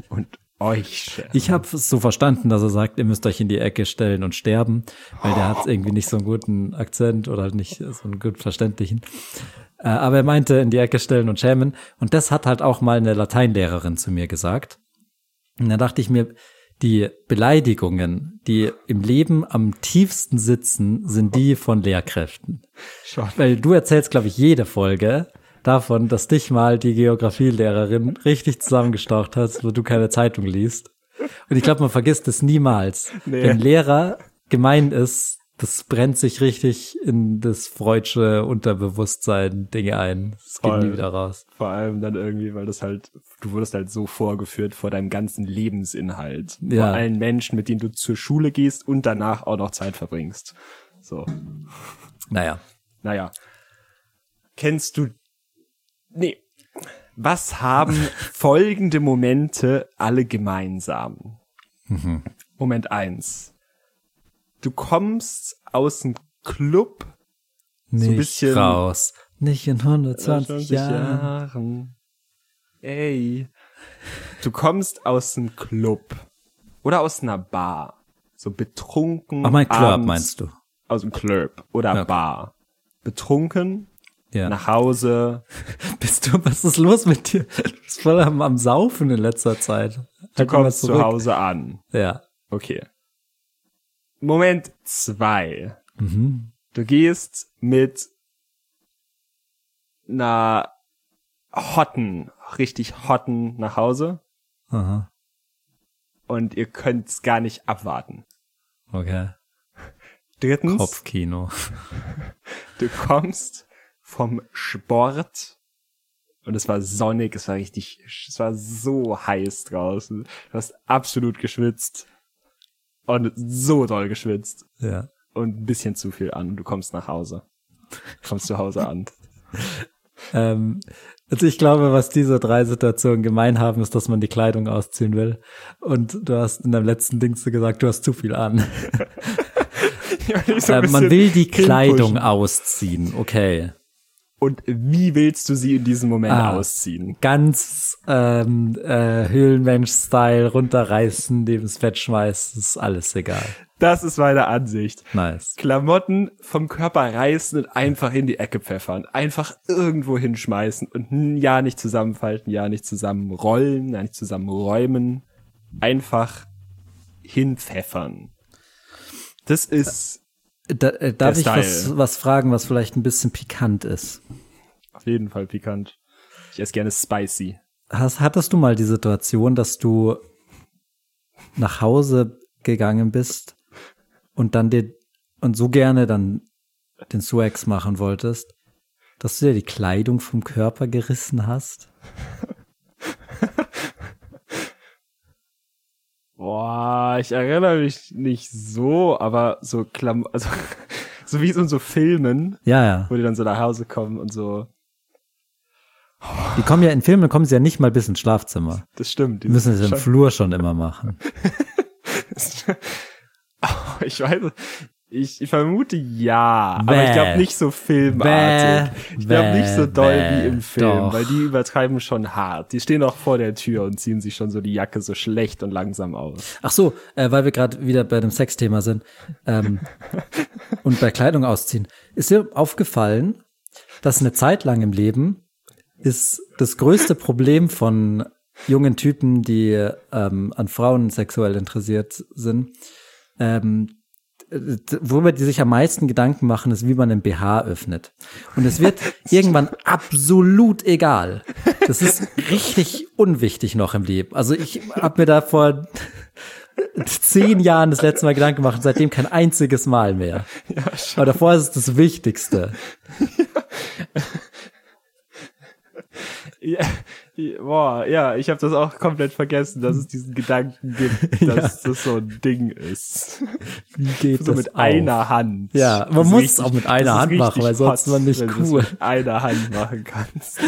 Und euch. Ich habe es so verstanden, dass er sagt, ihr müsst euch in die Ecke stellen und sterben, weil der hat irgendwie nicht so einen guten Akzent oder halt nicht so einen gut verständlichen. Äh, aber er meinte in die Ecke stellen und schämen. Und das hat halt auch mal eine Lateinlehrerin zu mir gesagt. Und da dachte ich mir, die Beleidigungen, die im Leben am tiefsten sitzen, sind die von Lehrkräften. Schon. Weil du erzählst, glaube ich, jede Folge davon, dass dich mal die Geografielehrerin richtig zusammengestaucht hat, wo du keine Zeitung liest. Und ich glaube, man vergisst es niemals. Nee. Wenn Lehrer gemein ist, das brennt sich richtig in das freudsche Unterbewusstsein Dinge ein. Das geht nie wieder raus. Vor allem dann irgendwie, weil das halt, du wurdest halt so vorgeführt vor deinem ganzen Lebensinhalt. Ja. Vor allen Menschen, mit denen du zur Schule gehst und danach auch noch Zeit verbringst. So. Naja. Naja. Kennst du, nee. Was haben folgende Momente alle gemeinsam? Moment eins. Du kommst aus dem Club Nicht bisschen- raus. Nicht in 120 20 Jahren. Jahren. Ey. Du kommst aus einem Club oder aus einer Bar. So betrunken. Ach, mein Club meinst du? Aus dem Club oder Ja. Bar. Betrunken, Ja. nach Hause. Bist du, was ist los mit dir? Du bist voll am, am Saufen in letzter Zeit. Du Halt mal kommst zu. Hause an. Ja. Okay. Moment zwei. Mhm. Du gehst mit einer Hotten, richtig Hotten nach Hause Aha. und ihr könnt's gar nicht abwarten. Okay. Drittens, Kopfkino. du kommst vom Sport und es war sonnig, es war richtig, es war so heiß draußen. Du hast absolut geschwitzt und so doll geschwitzt Ja. und ein bisschen zu viel an. Du kommst nach Hause. Kommst zu Hause an. Ähm, also ich glaube, was diese drei Situationen gemein haben, ist, dass man die Kleidung ausziehen will. Und du hast in deinem letzten Ding so gesagt, du hast zu viel an. Ja, so äh, man will die. Kleidung ausziehen. Okay. Und wie willst du sie in diesem Moment Ah. ausziehen? Ganz ähm, äh, Höhlenmensch-Style runterreißen, neben das Fett schmeißen, ist alles egal. Das ist meine Ansicht. Nice. Klamotten vom Körper reißen und einfach in die Ecke pfeffern. Einfach irgendwo hinschmeißen und ja nicht zusammenfalten, ja nicht zusammenrollen, ja nicht zusammenräumen. Einfach hinpfeffern. Das ist Da, äh, darf Der ich was, was fragen, was vielleicht ein bisschen pikant ist? auf jeden Fall pikant. Ich esse gerne spicy. hast, hattest du mal die Situation, dass du nach Hause gegangen bist und dann dir und so gerne dann den Swags machen wolltest, dass du dir die Kleidung vom Körper gerissen hast? Boah, ich erinnere mich nicht so, aber so Klam also so wie so in so Filmen, Ja, ja. wo die dann so nach Hause kommen und so. Die kommen ja in Filmen, kommen sie ja nicht mal bis ins Schlafzimmer. Das stimmt. Die müssen es im Flur schon immer machen. Oh, ich weiß, ich, vermute ja, aber ich Bäh. glaube nicht so filmartig. Bäh, ich glaube nicht so bäh, doll bäh, wie im Film, doch. weil die übertreiben schon hart. Die stehen auch vor der Tür und ziehen sich schon so die Jacke so schlecht und langsam aus. Ach so, äh, weil wir gerade wieder bei dem Sexthema sind ähm, und bei Kleidung ausziehen. Ist dir aufgefallen, dass eine Zeit lang im Leben ist das größte Problem von jungen Typen, die ähm, an Frauen sexuell interessiert sind, ähm, worüber die sich am meisten Gedanken machen, ist, wie man einen BH öffnet. Und es wird irgendwann absolut egal. Das ist richtig unwichtig noch im Leben. Also ich habe mir da vor zehn Jahren das letzte Mal Gedanken gemacht, und seitdem kein einziges Mal mehr. Aber davor ist es das Wichtigste. Ja, ja, boah, ja, ich habe das auch komplett vergessen, dass es diesen Gedanken gibt, dass das so ein Ding ist. Wie geht so das mit auf? einer Hand. Ja, man muss richtig- es auch mit einer Hand machen, weil sonst hot, man nicht wenn cool. mit einer Hand machen kannst.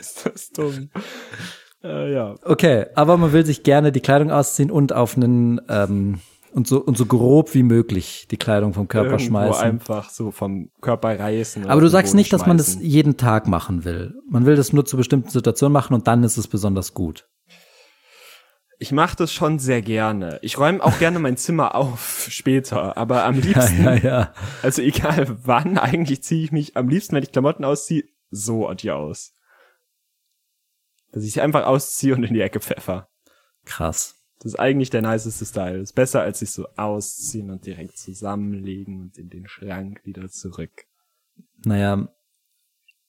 ist das dumm. Äh, ja. Okay, aber man will sich gerne die Kleidung ausziehen und auf einen ähm, und so und so grob wie möglich die Kleidung vom Körper Irgendwo schmeißen. einfach so vom Körper reißen. Aber du sagst nicht, dass man das schmeißen. jeden Tag machen will. Man will das nur zu bestimmten Situationen machen und dann ist es besonders gut. Ich mache das schon sehr gerne. Ich räume auch gerne mein Zimmer auf später, aber am Ja, liebsten, ja, ja. also egal wann, eigentlich ziehe ich mich am liebsten, wenn ich Klamotten ausziehe, so und hier aus. Dass ich sie einfach ausziehe und in die Ecke pfeffer. Krass. Das ist eigentlich der niceste Style. Ist besser, als sich so ausziehen und direkt zusammenlegen und in den Schrank wieder zurück. Naja,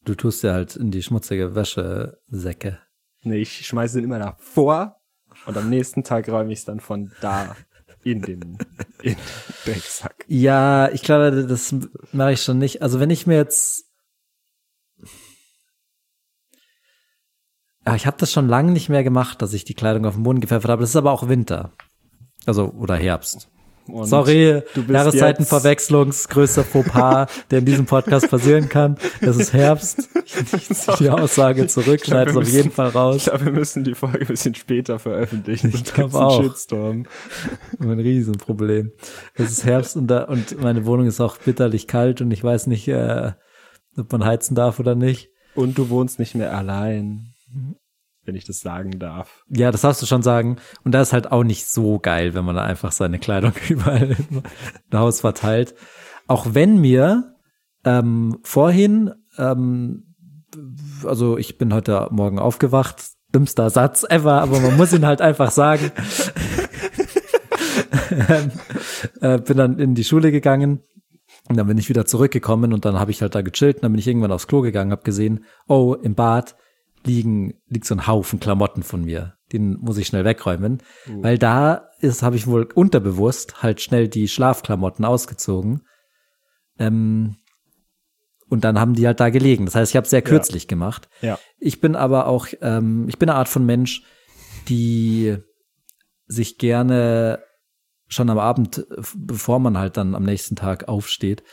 du tust ja halt in die schmutzige Wäschesäcke. Nee, ich schmeiße den immer davor und am nächsten Tag räume ich es dann von da in den, in den Drecksack. Ja, ich glaube, das mache ich schon nicht. Also wenn ich mir jetzt ich habe das schon lange nicht mehr gemacht, dass ich die Kleidung auf den Boden gepfeffert habe. Das ist aber auch Winter. Also, oder Herbst. Und Sorry, du bist Jahreszeitenverwechslungs, größter Fauxpas, der in diesem Podcast passieren kann. Es ist Herbst. Ich ziehe die Aussage zurück, Ich schneide es auf jeden Fall Ich raus. glaube, wir müssen die Folge ein bisschen später veröffentlichen. Ich sonst glaub gibt's einen auch. Shitstorm. Ein Riesenproblem. Es ist Herbst und, da, und meine Wohnung ist auch bitterlich kalt und ich weiß nicht, äh, ob man heizen darf oder nicht. Und du wohnst nicht mehr allein, wenn ich das sagen darf. Ja, das darfst du schon sagen. Und da ist halt auch nicht so geil, wenn man da einfach seine Kleidung überall im Haus verteilt. Auch wenn mir ähm, vorhin, ähm, also ich bin heute Morgen aufgewacht, dümmster Satz ever, aber man muss ihn halt einfach sagen. ähm, äh, bin dann in die Schule gegangen und dann bin ich wieder zurückgekommen und dann habe ich halt da gechillt und dann bin ich irgendwann aufs Klo gegangen, habe gesehen, oh, im Bad liegen, liegt so ein Haufen Klamotten von mir. Den muss ich schnell wegräumen, weil da ist, habe ich wohl unterbewusst halt schnell die Schlafklamotten ausgezogen. Ähm, und dann haben die halt da gelegen. Das heißt, ich habe sehr kürzlich gemacht. Ja. Ich bin aber auch, ähm, ich bin eine Art von Mensch, die sich gerne schon am Abend, bevor man halt dann am nächsten Tag aufsteht,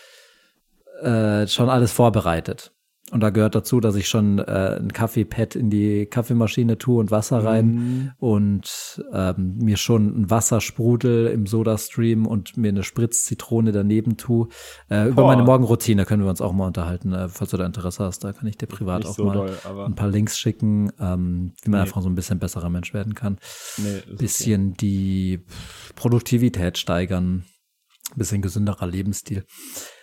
äh, schon alles vorbereitet. Und da gehört dazu, dass ich schon äh, ein Kaffeepad in die Kaffeemaschine tue und Wasser rein und ähm, mir schon ein Wassersprudel im Sodastream und mir eine Spritz-Zitrone daneben tue. Äh, über meine Morgenroutine können wir uns auch mal unterhalten, äh, falls du da Interesse hast. Da kann ich dir privat Nicht auch so mal doll, ein paar Links schicken, ähm, wie man Nee. einfach so ein bisschen besserer Mensch werden kann. Nee, ist okay. Bisschen die Produktivität steigern, bisschen gesünderer Lebensstil.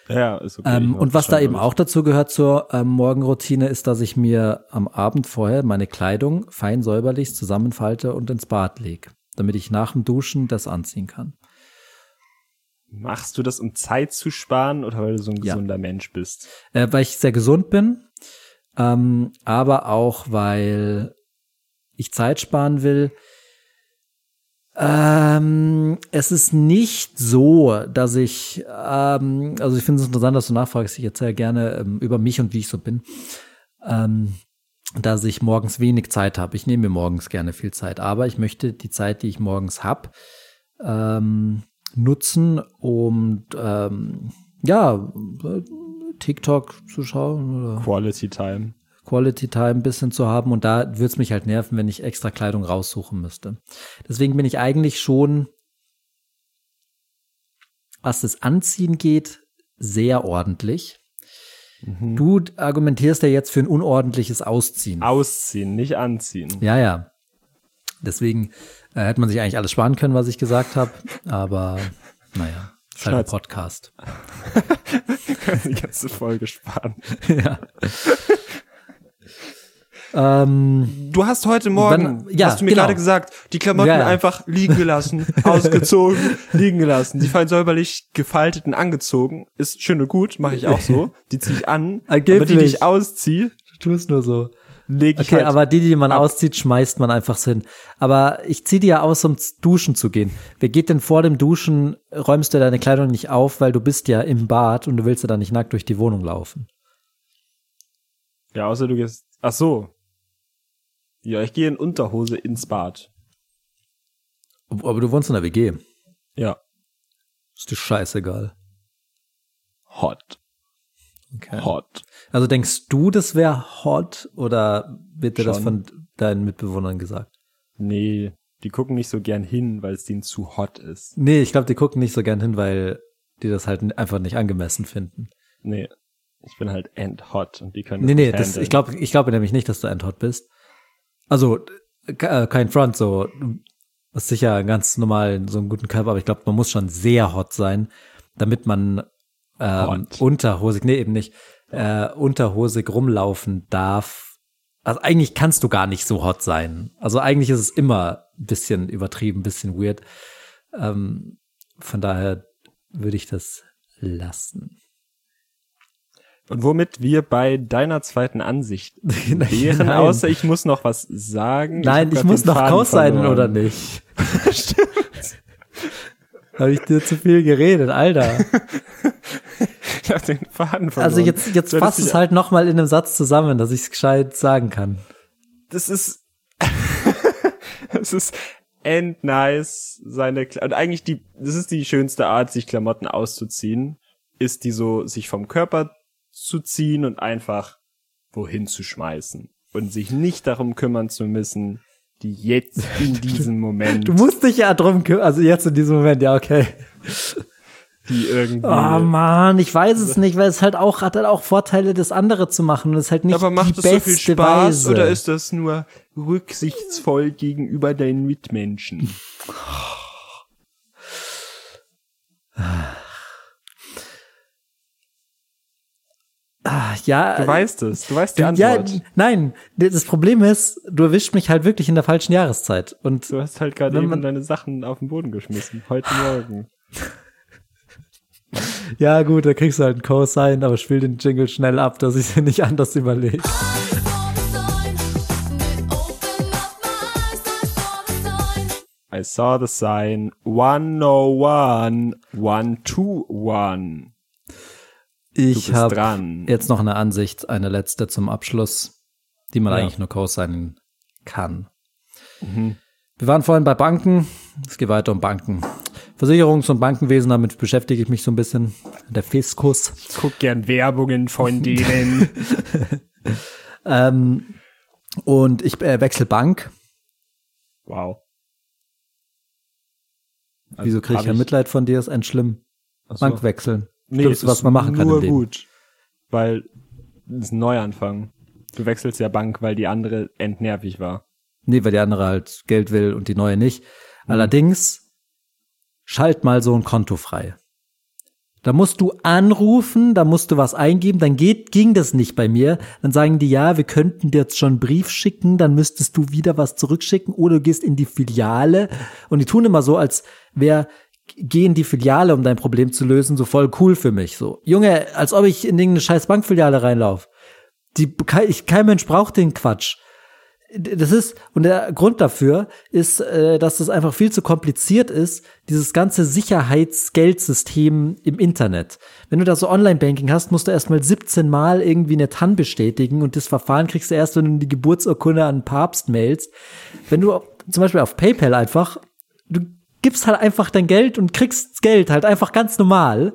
Ja, ist okay. Ähm, und was da eben auch dazu gehört zur ähm, Morgenroutine, ist, dass ich mir am Abend vorher meine Kleidung fein säuberlich zusammenfalte und ins Bad lege, damit ich nach dem Duschen das anziehen kann. Machst du das, um Zeit zu sparen oder weil du so ein Ja. gesunder Mensch bist? Äh, weil ich sehr gesund bin, ähm, aber auch, weil ich Zeit sparen will. Ähm, es ist nicht so, dass ich, ähm, also ich finde es interessant, dass du nachfragst. Ich erzähle gerne ähm, über mich und wie ich so bin. Ähm, dass ich morgens wenig Zeit habe. Ich nehme mir morgens gerne viel Zeit, aber ich möchte die Zeit, die ich morgens habe, ähm, nutzen, um ähm, ja TikTok zu schauen oder Quality Time. Quality Time ein bisschen zu haben und da würde es mich halt nerven, wenn ich extra Kleidung raussuchen müsste. Deswegen bin ich eigentlich schon, was das Anziehen geht, sehr ordentlich. Du argumentierst ja jetzt für ein unordentliches Ausziehen. Ausziehen, nicht anziehen. Ja, ja. Deswegen äh, hätte man sich eigentlich alles sparen können, was ich gesagt habe. Aber naja, ist halt ein. Podcast. Die ganze Folge sparen. ja. Ähm, Du hast heute Morgen, Wann- ja, hast du mir genau. gerade gesagt, die Klamotten Ja, ja. einfach liegen gelassen, ausgezogen, liegen gelassen. Die fein säuberlich gefaltet und angezogen. Ist schön und gut, mache ich auch so. Die ziehe ich an, aber die, die ich ausziehe, du tust nur so. lege ich Okay, halt aber die, die man ab. auszieht, schmeißt man einfach so hin. Aber ich zieh die ja aus, um duschen zu gehen. Wer geht denn vor dem Duschen, räumst du deine Kleidung nicht auf, weil du bist ja im Bad und du willst ja dann nicht nackt durch die Wohnung laufen. Ja, außer du gehst, ach so. Ja, ich gehe in Unterhose ins Bad. Aber du wohnst in der WG. Ja. Ist dir scheißegal. Hot. Okay. Hot. Also denkst du, das wäre hot oder wird dir das Schon. von deinen Mitbewohnern gesagt? Nee, die gucken nicht so gern hin, weil es denen zu hot ist. Nee, ich glaube, die gucken nicht so gern hin, weil die das halt einfach nicht angemessen finden. Nee. Ich bin halt end hot und die können Nee, das nee, nicht das, ich glaube ich glaube nämlich nicht, dass du endhot bist. Also, äh, kein Front, so, hast sicher ganz normal so einen guten Körper, aber ich glaube, man muss schon sehr hot sein, damit man ähm, Hot. unterhosig, nee, eben nicht, äh, unterhosig rumlaufen darf. Also eigentlich kannst du gar nicht so hot sein. Also eigentlich ist es immer ein bisschen übertrieben, ein bisschen weird. Ähm, von daher würde ich das lassen. Und womit wir bei deiner zweiten Ansicht wären, Nein. außer ich muss noch was sagen. Nein, ich, grad muss noch verloren. oder nicht? Habe ich dir zu viel geredet, Alter. Ich hab den Faden verloren. Also jetzt, jetzt Du hättest fass es halt noch mal in einem Satz zusammen, dass ich es gescheit sagen kann. Das ist, das ist end nice, seine, Kla- und eigentlich die, das ist die schönste Art, sich Klamotten auszuziehen, ist die so, sich vom Körper zu ziehen und einfach wohin zu schmeißen. Und sich nicht darum kümmern zu müssen, die jetzt in diesem Moment, Du musst dich ja drum kümmern, also jetzt in diesem Moment, ja, okay. die irgendwie, Oh man, ich weiß es nicht, weil es halt auch, hat halt auch Vorteile, das andere zu machen und es ist halt nicht aber die macht es beste so viel Spaß Weise. oder ist das nur rücksichtsvoll gegenüber deinen Mitmenschen? Ah, ja, Du weißt es, du weißt die Äh, ja, Antwort. nein, das Problem ist, du erwischst mich halt wirklich in der falschen Jahreszeit und Du hast halt gerade eben deine Sachen auf den Boden geschmissen. Heute Morgen. Ja, gut, da kriegst du halt einen Cosign, aber spiel den Jingle schnell ab, dass ich sie nicht anders überlege. I saw the sign 101, 121. Ich habe jetzt noch eine Ansicht, eine letzte zum Abschluss, die man Ja. eigentlich nur cosignen kann. Mhm. Wir waren vorhin bei Banken, es geht weiter um Banken. Versicherungs- und Bankenwesen, damit beschäftige ich mich so ein bisschen. Der Fiskus. Ich guck gern Werbungen von denen. Ähm, und ich äh, wechsle Bank. wow. Wieso kriege ich kein Mitleid von dir? Ist ein schlimm. So. Bank wechseln. Nee, Schlimmste, was ist man machen kann Nur gut. Weil es ist ein Neuanfang. Du wechselst ja Bank, weil die andere entnervig war. Nee, weil die andere halt Geld will und die neue nicht. Mhm. Allerdings, schalt mal so ein Konto frei. Da musst du anrufen, da musst du was eingeben, dann geht, ging das nicht bei mir. Dann sagen die, ja, wir könnten dir jetzt schon einen Brief schicken, dann müsstest du wieder was zurückschicken oder du gehst in die Filiale. Und die tun immer so, als wäre, geh in die Filiale, um dein Problem zu lösen, so voll cool für mich. So, Junge, als ob ich in irgendeine scheiß Bankfiliale reinlaufe. Die, ich, kein Mensch braucht den Quatsch. Das ist, und der Grund dafür ist, äh, dass das einfach viel zu kompliziert ist, dieses ganze Sicherheitsgeldsystem im Internet. Wenn du da so Online-Banking hast, musst du erstmal 17 Mal irgendwie eine TAN bestätigen und das Verfahren kriegst du erst, wenn du die Geburtsurkunde an den Papst mailst. Wenn du zum Beispiel auf PayPal einfach, du gibst halt einfach dein Geld und kriegst Geld halt einfach ganz normal.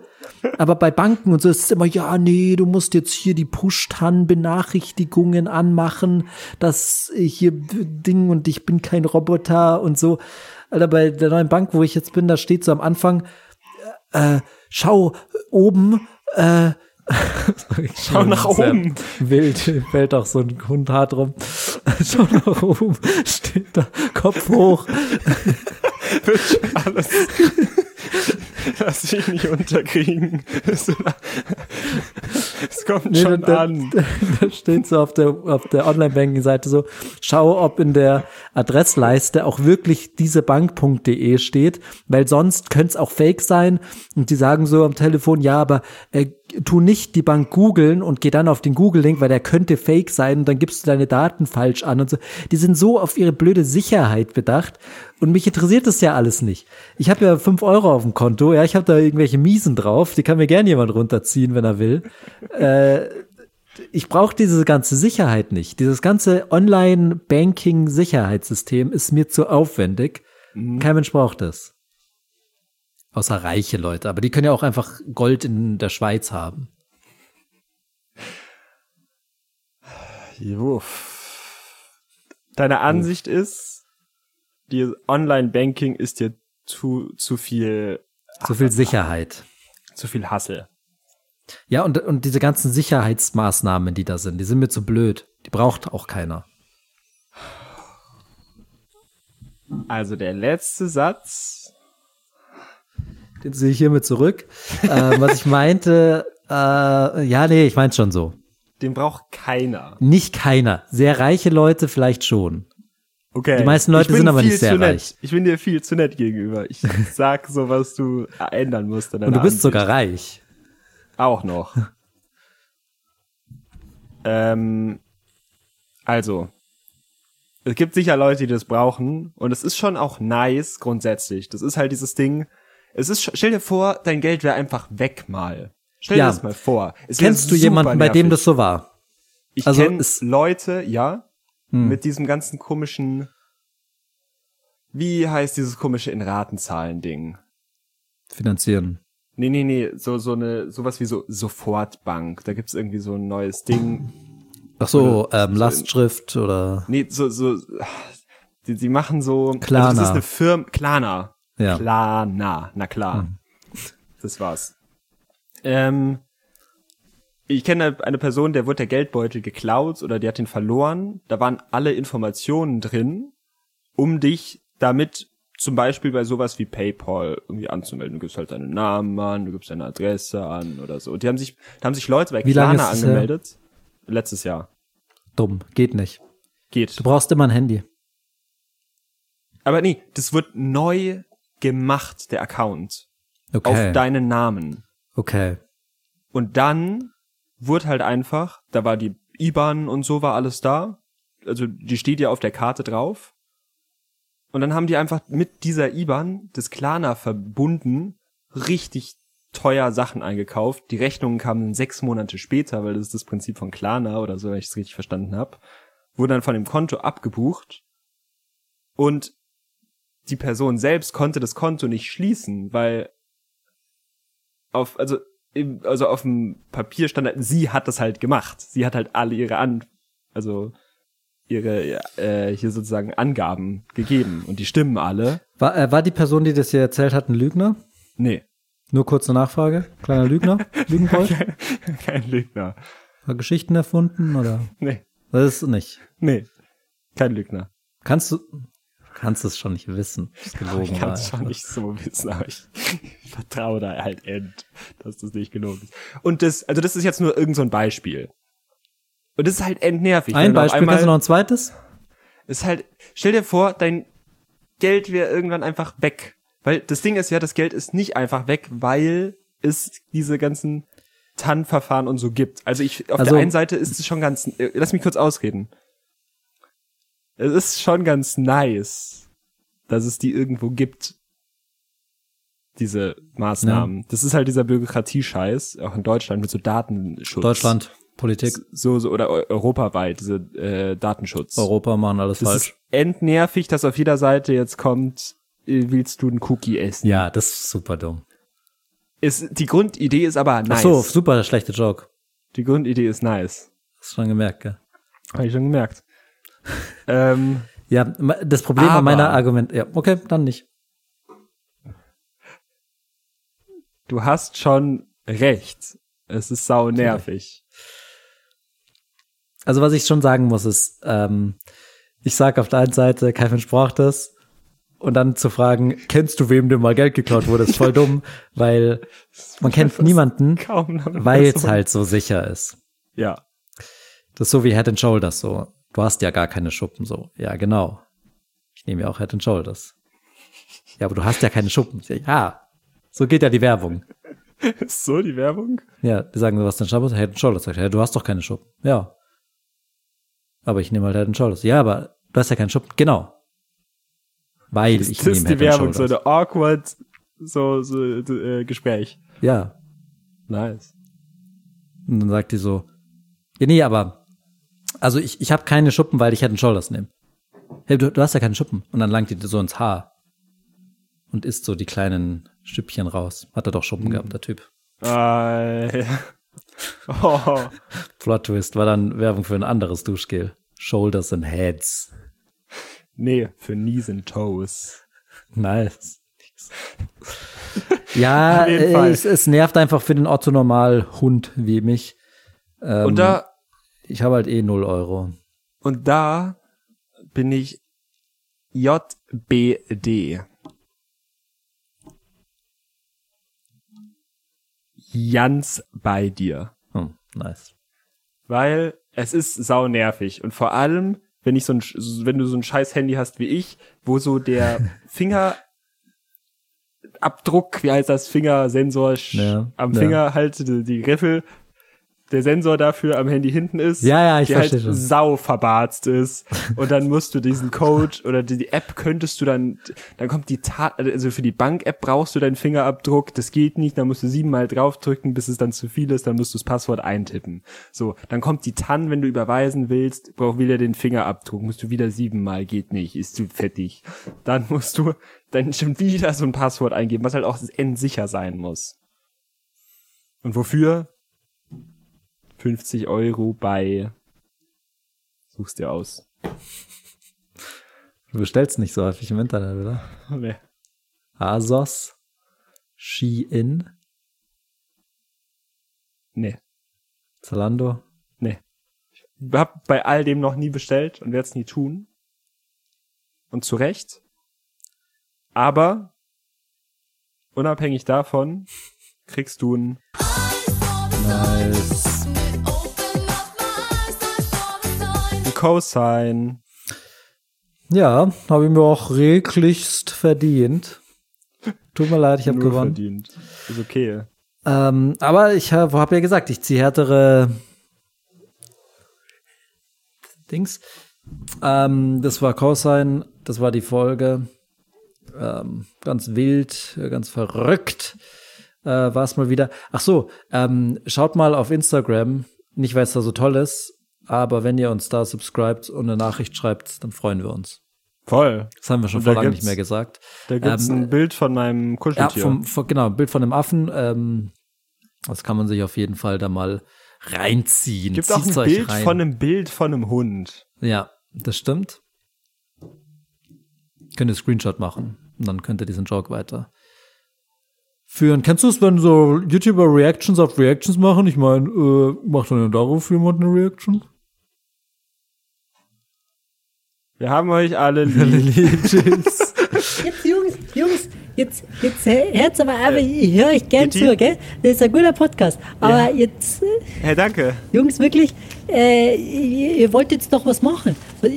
Aber bei Banken und so ist es immer, ja, nee, du musst jetzt hier die Push-Tan-Benachrichtigungen anmachen, dass hier Ding und ich bin kein Roboter und so. Alter, bei der neuen Bank, wo ich jetzt bin, da steht so am Anfang, äh, schau oben, äh, Schau nach oben. Wild, fällt auch so ein Hund hart rum. Schau nach oben, steht da, Kopf hoch. Schon alles. Lass dich nicht unterkriegen. Es kommt Nee, schon da, an. Da, da steht so auf der, auf der Online-Banking-Seite so, schau, ob in der Adressleiste auch wirklich diese Bank.de steht, weil sonst könnte es auch fake sein. Und die sagen so am Telefon, ja, aber äh, tu nicht die Bank googeln und geh dann auf den Google-Link, weil der könnte fake sein und dann gibst du deine Daten falsch an und so. Die sind so auf ihre blöde Sicherheit bedacht und mich interessiert das ja alles nicht. Ich habe ja fünf Euro auf dem Konto, ja, ich habe da irgendwelche Miesen drauf, die kann mir gerne jemand runterziehen, wenn er will. äh, ich brauche diese ganze Sicherheit nicht. Dieses ganze Online-Banking-Sicherheitssystem ist mir zu aufwendig. Kein Mensch braucht das. Außer reiche Leute. Aber die können ja auch einfach Gold in der Schweiz haben. Deine Ansicht ist, die Online-Banking ist dir zu, zu viel, So viel Sicherheit. zu viel Hassel. Ja, und, und diese ganzen Sicherheitsmaßnahmen, die da sind, die sind mir zu blöd. Die braucht auch keiner. Also der letzte Satz. Den sehe ich hiermit zurück. äh, was ich meinte, äh, ja, nee, ich meinte schon so. Den braucht keiner. Nicht keiner. Sehr reiche Leute vielleicht schon. Okay. Die meisten Leute sind aber nicht sehr reich. Ich bin dir viel zu nett gegenüber. Ich sag so, was du ändern musst. Und du bist Ansicht. sogar reich. Auch noch. ähm, also, es gibt sicher Leute, die das brauchen und es ist schon auch nice grundsätzlich. Das ist halt dieses Ding. Es ist, stell dir vor, dein Geld wäre einfach weg mal. Stell Ja. dir das mal vor. Es Kennst du jemanden, bei dem das so war? Ich also kenn es- Leute, ja, Hm. mit diesem ganzen komischen, wie heißt dieses komische in Ratenzahlen Ding? Finanzieren. Nee, nee, nee, so, so eine, sowas wie so Sofortbank. Da gibt's irgendwie so ein neues Ding. Ach so, Oder ähm, Lastschrift oder Nee, so, so, die, die machen so, Klarna. Also das ist eine Firma, Klarna. Ja. Klarna, na klar. Das war's. Ähm, ich kenne eine Person, der wurde der Geldbeutel geklaut oder die hat ihn verloren. Da waren alle Informationen drin, um dich damit zum Beispiel bei sowas wie PayPal irgendwie anzumelden. Du gibst halt deinen Namen an, du gibst deine Adresse an oder so. Und die haben sich, da haben sich Leute bei Wie Klarna es her? angemeldet. Letztes Jahr. dumm. Geht nicht. Geht. Du brauchst immer ein Handy. Aber nee, das wird neu gemacht, der Account. Okay. Auf deinen Namen. okay. Und dann wurde halt einfach, da war die IBAN und so war alles da. Also die steht ja auf der Karte drauf. Und dann haben die einfach mit dieser IBAN das Klarna verbunden, richtig teuer Sachen eingekauft. Die Rechnungen kamen sechs Monate später, weil das ist das Prinzip von Klarna oder so, wenn ich es richtig verstanden habe. Wurde dann von dem Konto abgebucht. Und die Person selbst konnte das Konto nicht schließen, weil auf, also, im, also auf dem Papier stand halt, sie hat das halt gemacht. Sie hat halt alle ihre An, also ihre, äh, hier sozusagen Angaben gegeben und die stimmen alle. War, äh, war die Person, die das hier erzählt hat, ein Lügner? Nee, Nur kurze Nachfrage. Kleiner Lügner? Lügenbold? kein Lügner. War Geschichten erfunden oder? Nee, Das ist nicht. nee, kein Lügner. Kannst du, kannst es schon nicht wissen. Ist gelogen. Ich kann es schon nicht so wissen, aber ich vertraue da halt end, dass das nicht genug ist. Und das, also das ist jetzt nur irgend so ein Beispiel. Und das ist halt endnervig. Ein Beispiel, einmal- kannst du noch ein zweites? ist halt, stell dir vor, dein Geld wäre irgendwann einfach weg. Weil das Ding ist ja, das Geld ist nicht einfach weg, weil es diese ganzen TAN-Verfahren und so gibt. Also ich, auf Also- der einen Seite ist es schon ganz, äh, lass mich kurz ausreden. Es ist schon ganz nice, dass es die irgendwo gibt. Diese Maßnahmen. Das ist halt dieser Bürokratiescheiß, auch in Deutschland mit so Datenschutz. Deutschland, Politik, So, so, oder eu- europaweit, diese, äh, Datenschutz. Europa machen alles Das falsch. ist endnervig, dass auf jeder Seite jetzt kommt, äh, willst du einen Cookie essen? Ja, das ist super dumm. Ist, die Grundidee ist aber nice. Ach so, super schlechte Joke. Die Grundidee ist nice. Hast du schon gemerkt, gell? Habe ich schon gemerkt. ähm, Ja, das Problem Aber- an meiner Argument, ja, okay, dann nicht. du hast schon recht. Es ist sau nervig. Also was ich schon sagen muss ist, ähm, ich sag auf der einen Seite, kein Mensch braucht das. Und dann zu fragen, kennst du wem dir mal Geld geklaut wurde, ist voll dumm, weil man kennt niemanden, weil es halt so sicher ist. Ja. Das ist so wie Head and Shoulders so. Du hast ja gar keine Schuppen so. Ja, genau. Ich nehme ja auch Head and Shoulders. Ja, aber du hast ja keine Schuppen. Ja, so geht ja die Werbung. Ist so die Werbung? Ja, die sagen, was denn Schuppen? Head and Shoulders. Sagt, ja, du hast doch keine Schuppen. Ja. Aber ich nehme halt Head and Shoulders. Ja, aber du hast ja keine Schuppen. Genau. Weil ich das nehme ist Head die and Werbung, so eine awkward, so, so äh, Gespräch. Ja. Nice. Und dann sagt die so, ja, nee, aber, also ich, ich habe keine Schuppen, weil ich Head and Shoulders nehme. Hey, du, du hast ja keine Schuppen. Und dann langt die so ins Haar. Und isst so die kleinen Stückchen raus. Hat er doch Schuppen gehabt, der Typ. Äh, oh, Plot Twist war dann Werbung für ein anderes Duschgel. Shoulders and Heads. nee, für Knees and Toes. Nice. ja, es, es nervt einfach für den Otto-Normal-Hund wie mich. Ähm, Und da, Ich habe halt eh 0 Euro. und da bin ich JBD. Ganz bei dir. Hm, nice. Weil es ist sau nervig. Und vor allem, wenn ich so ein, wenn du so ein scheiß Handy hast wie ich, wo so der Fingerabdruck, wie heißt das, Fingersensor Ja, am ja. Finger halt die, die Griffel, der Sensor dafür am Handy hinten ist, Ja, ja, ich der halt verstehe schon. sau verbarzt ist. Und dann musst du diesen Code oder die, die App könntest du dann, dann kommt die Tat, also für die Bank-App brauchst du deinen Fingerabdruck, das geht nicht, dann musst du siebenmal draufdrücken, bis es dann zu viel ist, dann musst du das Passwort eintippen. So, dann kommt die TAN, wenn du überweisen willst, braucht wieder den Fingerabdruck, musst du wieder siebenmal, geht nicht, ist zu fettig. Dann musst du dann schon wieder so ein Passwort eingeben, was halt auch endsicher sein muss. Und wofür? 50 Euro bei Such's dir aus. Du bestellst nicht so häufig im Internet, oder? Nee. Asos, Shein, Nee. Zalando. Nee. Ich hab bei all dem noch nie bestellt und werde es nie tun. Und zu Recht. Aber unabhängig davon kriegst du ein Nice. Cosign. Ja, habe ich mir auch reglichst verdient. Tut mir leid, ich habe gewonnen. verdient. Ist okay. Ähm, aber ich habe hab ja gesagt, ich ziehe härtere Dings. Ähm, das war Cosine, das war die Folge. Ähm, ganz wild, ganz verrückt äh, war es mal wieder. Ach so, ähm, schaut mal auf Instagram. Nicht, weil es da so toll ist, aber wenn ihr uns da subscribt und eine Nachricht schreibt, dann freuen wir uns. Voll. Das haben wir schon vor da lange nicht mehr gesagt. Da gibt's Ähm, ein Bild von meinem Ja, Kuscheltier. vom, vom, genau, ein Bild von einem Affen. Ähm, das kann man sich auf jeden Fall da mal reinziehen. Gibt auch Zieht's ein euch Bild rein. von einem Bild von einem Hund. Ja, das stimmt. Könnt ihr Screenshot machen und dann könnt ihr diesen Joke weiter führen. Kennst du es, wenn so YouTuber Reactions auf Reactions machen? Ich meine, äh, macht dann darauf jemand eine Reaction? Wir haben euch alle lieb. Tschüss. Jetzt, Jungs, Jungs, jetzt, jetzt hört's aber, aber ich höre euch gern zu, gell? Das ist ein guter Podcast. Aber Ja. jetzt, äh, Hey, danke. Jungs, wirklich, äh, ihr, ihr wollt jetzt doch was machen. Ihr,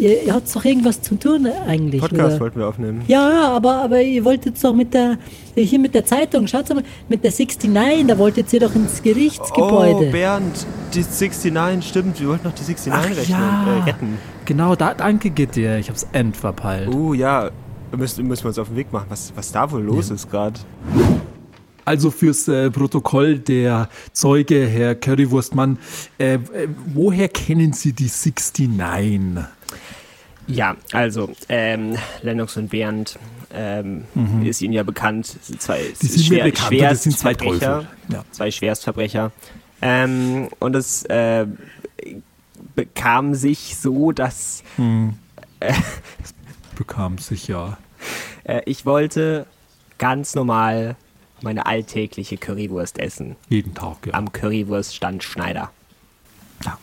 ihr, ihr habt doch irgendwas zu tun eigentlich. Podcast oder? wollten wir aufnehmen. Ja, ja, aber, aber ihr wollt jetzt doch mit der, hier mit der Zeitung, schaut mal, mit der 69, da wollt jetzt ihr doch ins Gerichtsgebäude. Oh, Bernd, die 69, stimmt. Wir wollten noch die 69 Ach, rechnen, ja. äh, retten. Genau, da, danke Gitti. Ich hab's end verpeilt. Uh, ja. Müssen, müssen wir uns auf den Weg machen, was, was da wohl los ist gerade. Also fürs äh, Protokoll der Zeuge, Herr Currywurstmann, äh, äh, woher kennen Sie die 69? Ja, also, ähm, Lennox und Bernd ähm, ist Ihnen ja bekannt. sind Zwei Mhm. Die sind mir bekannt, das sind zwei Schwerstverbrecher. Teufel. Ja. Zwei Schwerstverbrecher. Ähm, und es äh, bekam sich so, dass Bekam sich ja. äh, ich wollte ganz normal meine alltägliche Currywurst essen. Jeden Tag, ja. Am Currywurststand Schneider. Ja.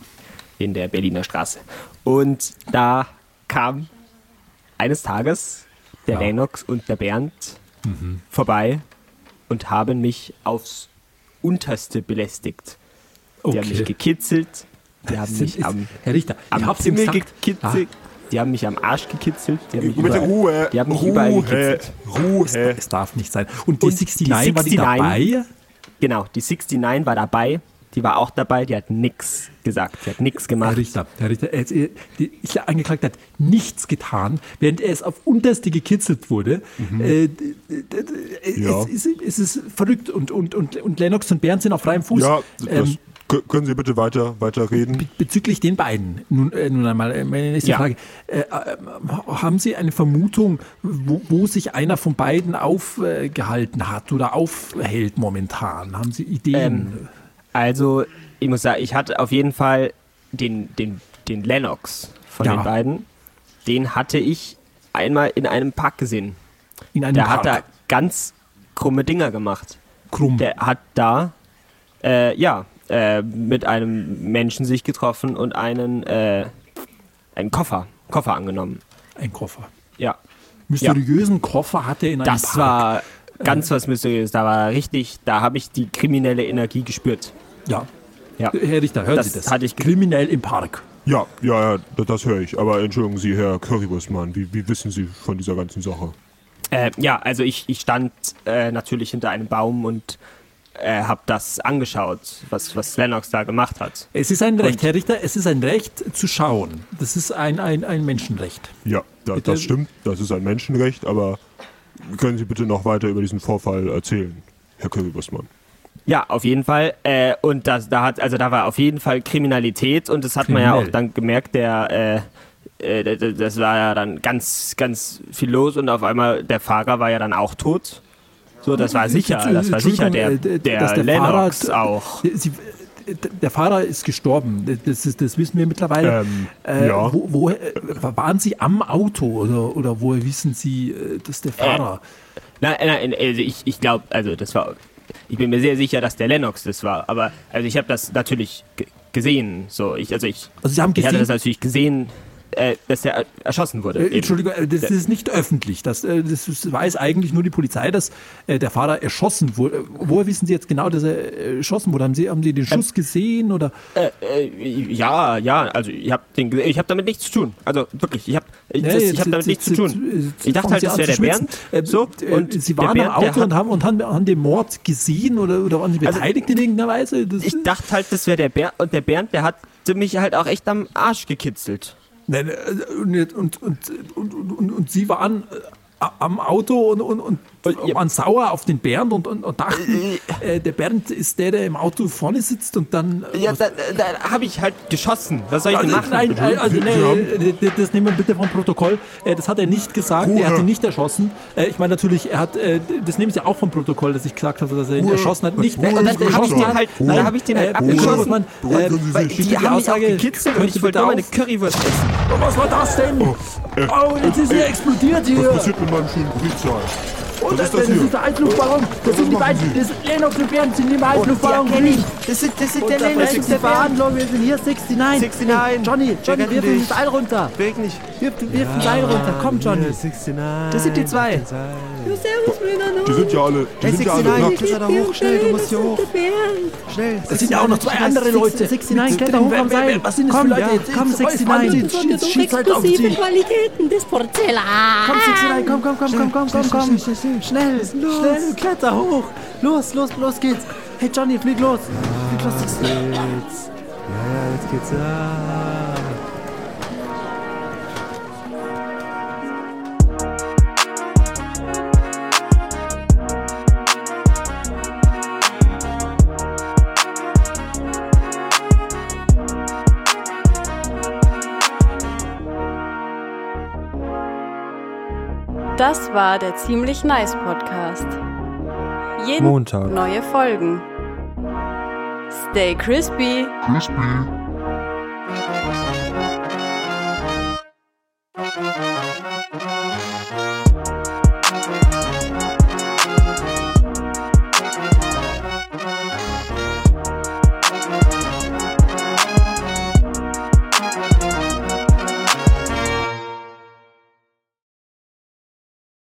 in der Berliner Straße. Und da kam eines Tages der Ja. Mhm. Lennox und der Bernd vorbei und haben mich aufs Unterste belästigt. Die haben mich gekitzelt, die haben mich am, Herr Richter, ich am hab's Himmel gekitzelt, die haben mich am Arsch gekitzelt, die haben mich Bitte überall, Ruhe, die haben mich überall Ruhe, gekitzelt. Ruhe. Es darf nicht sein. Und die Und die 69 war die 69 dabei? Genau, die 69 war dabei, die war auch dabei, die hat nix gesagt, die hat nix Herr gemacht. Richter, Herr Richter, er, er, die, der Angeklagte hat nichts getan, während er es auf Unterste gekitzelt wurde. Äh, d- d- Ja. es, ist, es ist verrückt und, und, und, und Lennox und Bernd sind auf freiem Fuß. Ja, das, Ähm, können Sie bitte weiter, weiter reden? Bezüglich den beiden, nun, äh, nun einmal äh, meine nächste Ja. Frage. Äh, äh, haben Sie eine Vermutung, wo, wo sich einer von beiden aufgehalten hat oder aufhält momentan? Haben Sie Ideen? Also, ich muss sagen, ich hatte auf jeden Fall den, den, den Lennox von Ja. den beiden. Den hatte ich einmal in einem Park gesehen. In einem Der Park? hat da ganz krumme Dinger gemacht. Krumm. Der hat da, äh, ja, äh, mit einem Menschen sich getroffen und einen, äh, einen Koffer, Koffer angenommen. Ein Koffer. Ja. Mysteriösen Koffer hat er in einem Das Park. war ganz was Mysteriöses. Da war richtig, da habe ich die kriminelle Energie gespürt. Ja. Ja. Herr Richter, hören Das Sie das? hatte ich Kriminell im Park. Ja, ja, ja, das, das höre ich. Aber entschuldigen Sie, Herr Currywurstmann, wie, wie wissen Sie von dieser ganzen Sache? Äh, ja, also ich, ich stand äh, natürlich hinter einem Baum und äh, habe das angeschaut, was, was Lennox da gemacht hat. Es ist ein Recht, Und- Herr Richter, es ist ein Recht zu schauen. Das ist ein, ein, ein Menschenrecht. Ja, da, das stimmt, das ist ein Menschenrecht, aber können Sie bitte noch weiter über diesen Vorfall erzählen, Herr Currywurstmann? Ja, auf jeden Fall. Äh, und das, da hat, also da war auf jeden Fall Kriminalität und das hat man ja Kriminell. auch dann gemerkt, der, äh, äh, das war ja dann ganz, ganz viel los und auf einmal der Fahrer war ja dann auch tot. So, das war sicher, das war sicher der, äh, der, dass Lennox Fahrer- auch. Sie, der Fahrer ist gestorben, das, ist, das wissen wir mittlerweile. Ähm, äh, ja. wo, wo, äh, waren Sie am Auto oder, oder woher wissen Sie, äh, dass der Fahrer... Nein, nein, also ich, ich glaube, also das war, ich bin mir sehr sicher, dass der Lennox das war, aber also ich habe das natürlich ge- gesehen, so, ich, also ich, Also Sie haben ich hatte gesehen- das natürlich gesehen, äh, dass er er- erschossen wurde. Äh. Entschuldigung, äh, das ist nicht öffentlich. Das, äh, das weiß eigentlich nur die Polizei, dass äh, der Fahrer erschossen wurde. Äh, Woher wissen Sie jetzt genau, dass er erschossen wurde? Haben Sie, haben Sie den Schuss gesehen oder? Ja, ja, also ich habe habe damit nichts zu tun. Also wirklich, ich habe, ich, Nee, das- ich habe damit nichts zu tun. Ich dachte halt, das wäre der. Bernd. So und Sie waren Bernd, am Auto und haben, und haben, haben den Mord gesehen oder, oder waren Sie beteiligt in irgendeiner Weise? Das, ich dachte halt, das wäre der Bernd und der Bernd, der hat mich halt auch echt am Arsch gekitzelt. Äh, und, und, und, und, und, Sie waren äh, am Auto und, und, und. Waren sauer auf den Bernd und, und, und dachten, äh, der Bernd ist der, der im Auto vorne sitzt und dann. äh, Ja, da, da habe ich halt geschossen. Was soll ich denn Also, machen? nein, äh, also, nee, äh, das nehmen wir bitte vom Protokoll. Äh, Das hat er nicht gesagt. Er hat ihn nicht erschossen. Äh, Ich meine natürlich, er hat, äh, das nehmen Sie auch vom Protokoll, dass ich gesagt habe, dass er ihn erschossen hat. Nicht, Und dann habe ich den halt, Nein, dann habe ich den halt äh, abgeschossen. Man, Sie Weil die die haben mich auch Aussage, gekitzelt und könnte ich wollte nur meine Currywurst essen. was war das denn? äh, Oh, jetzt ist er explodiert Was hier. passiert mit meinem schönen Briefzahl? Und Was das, ist das das hier? ist der Eisluftballon. Das sind die beiden. Das sind Lennox und Bernd sind die im Eisluftballon. Das sind, das sind der Lennox und die der Bernd. Verhandlung. Wir sind hier 69. 69. Hey, Johnny, Wir Johnny, wirf dich. das Seil runter. Beweg nicht. Wirf, wirf ein Seil runter. Komm, Johnny. 69. Das sind die zwei. Ja, servus miteinander. Die sind ja alle, die Hey, sind ja 69, alle kletter da hoch, schnell, du musst hier hoch. Schnell. Es sind ja auch noch zwei andere Leute. 69, kletter hoch am Seil. Was sind das Komm, für Leute? ja. Komm, jetzt euch 69. anziehen. Das sind Schieß, halt auf exklusive sie. Qualitäten des Porzellan. Komm, 69, komm, komm, komm, komm, komm, komm, komm. Schnell, schnell, kletter hoch. Los, los, los geht's. Hey, Johnny, flieg los. Flieg los, 69. Jetzt. Ja, jetzt geht's ab. Das war der ziemlich nice Podcast. Jeden Montag. neue Folgen. Stay crispy. Crispy.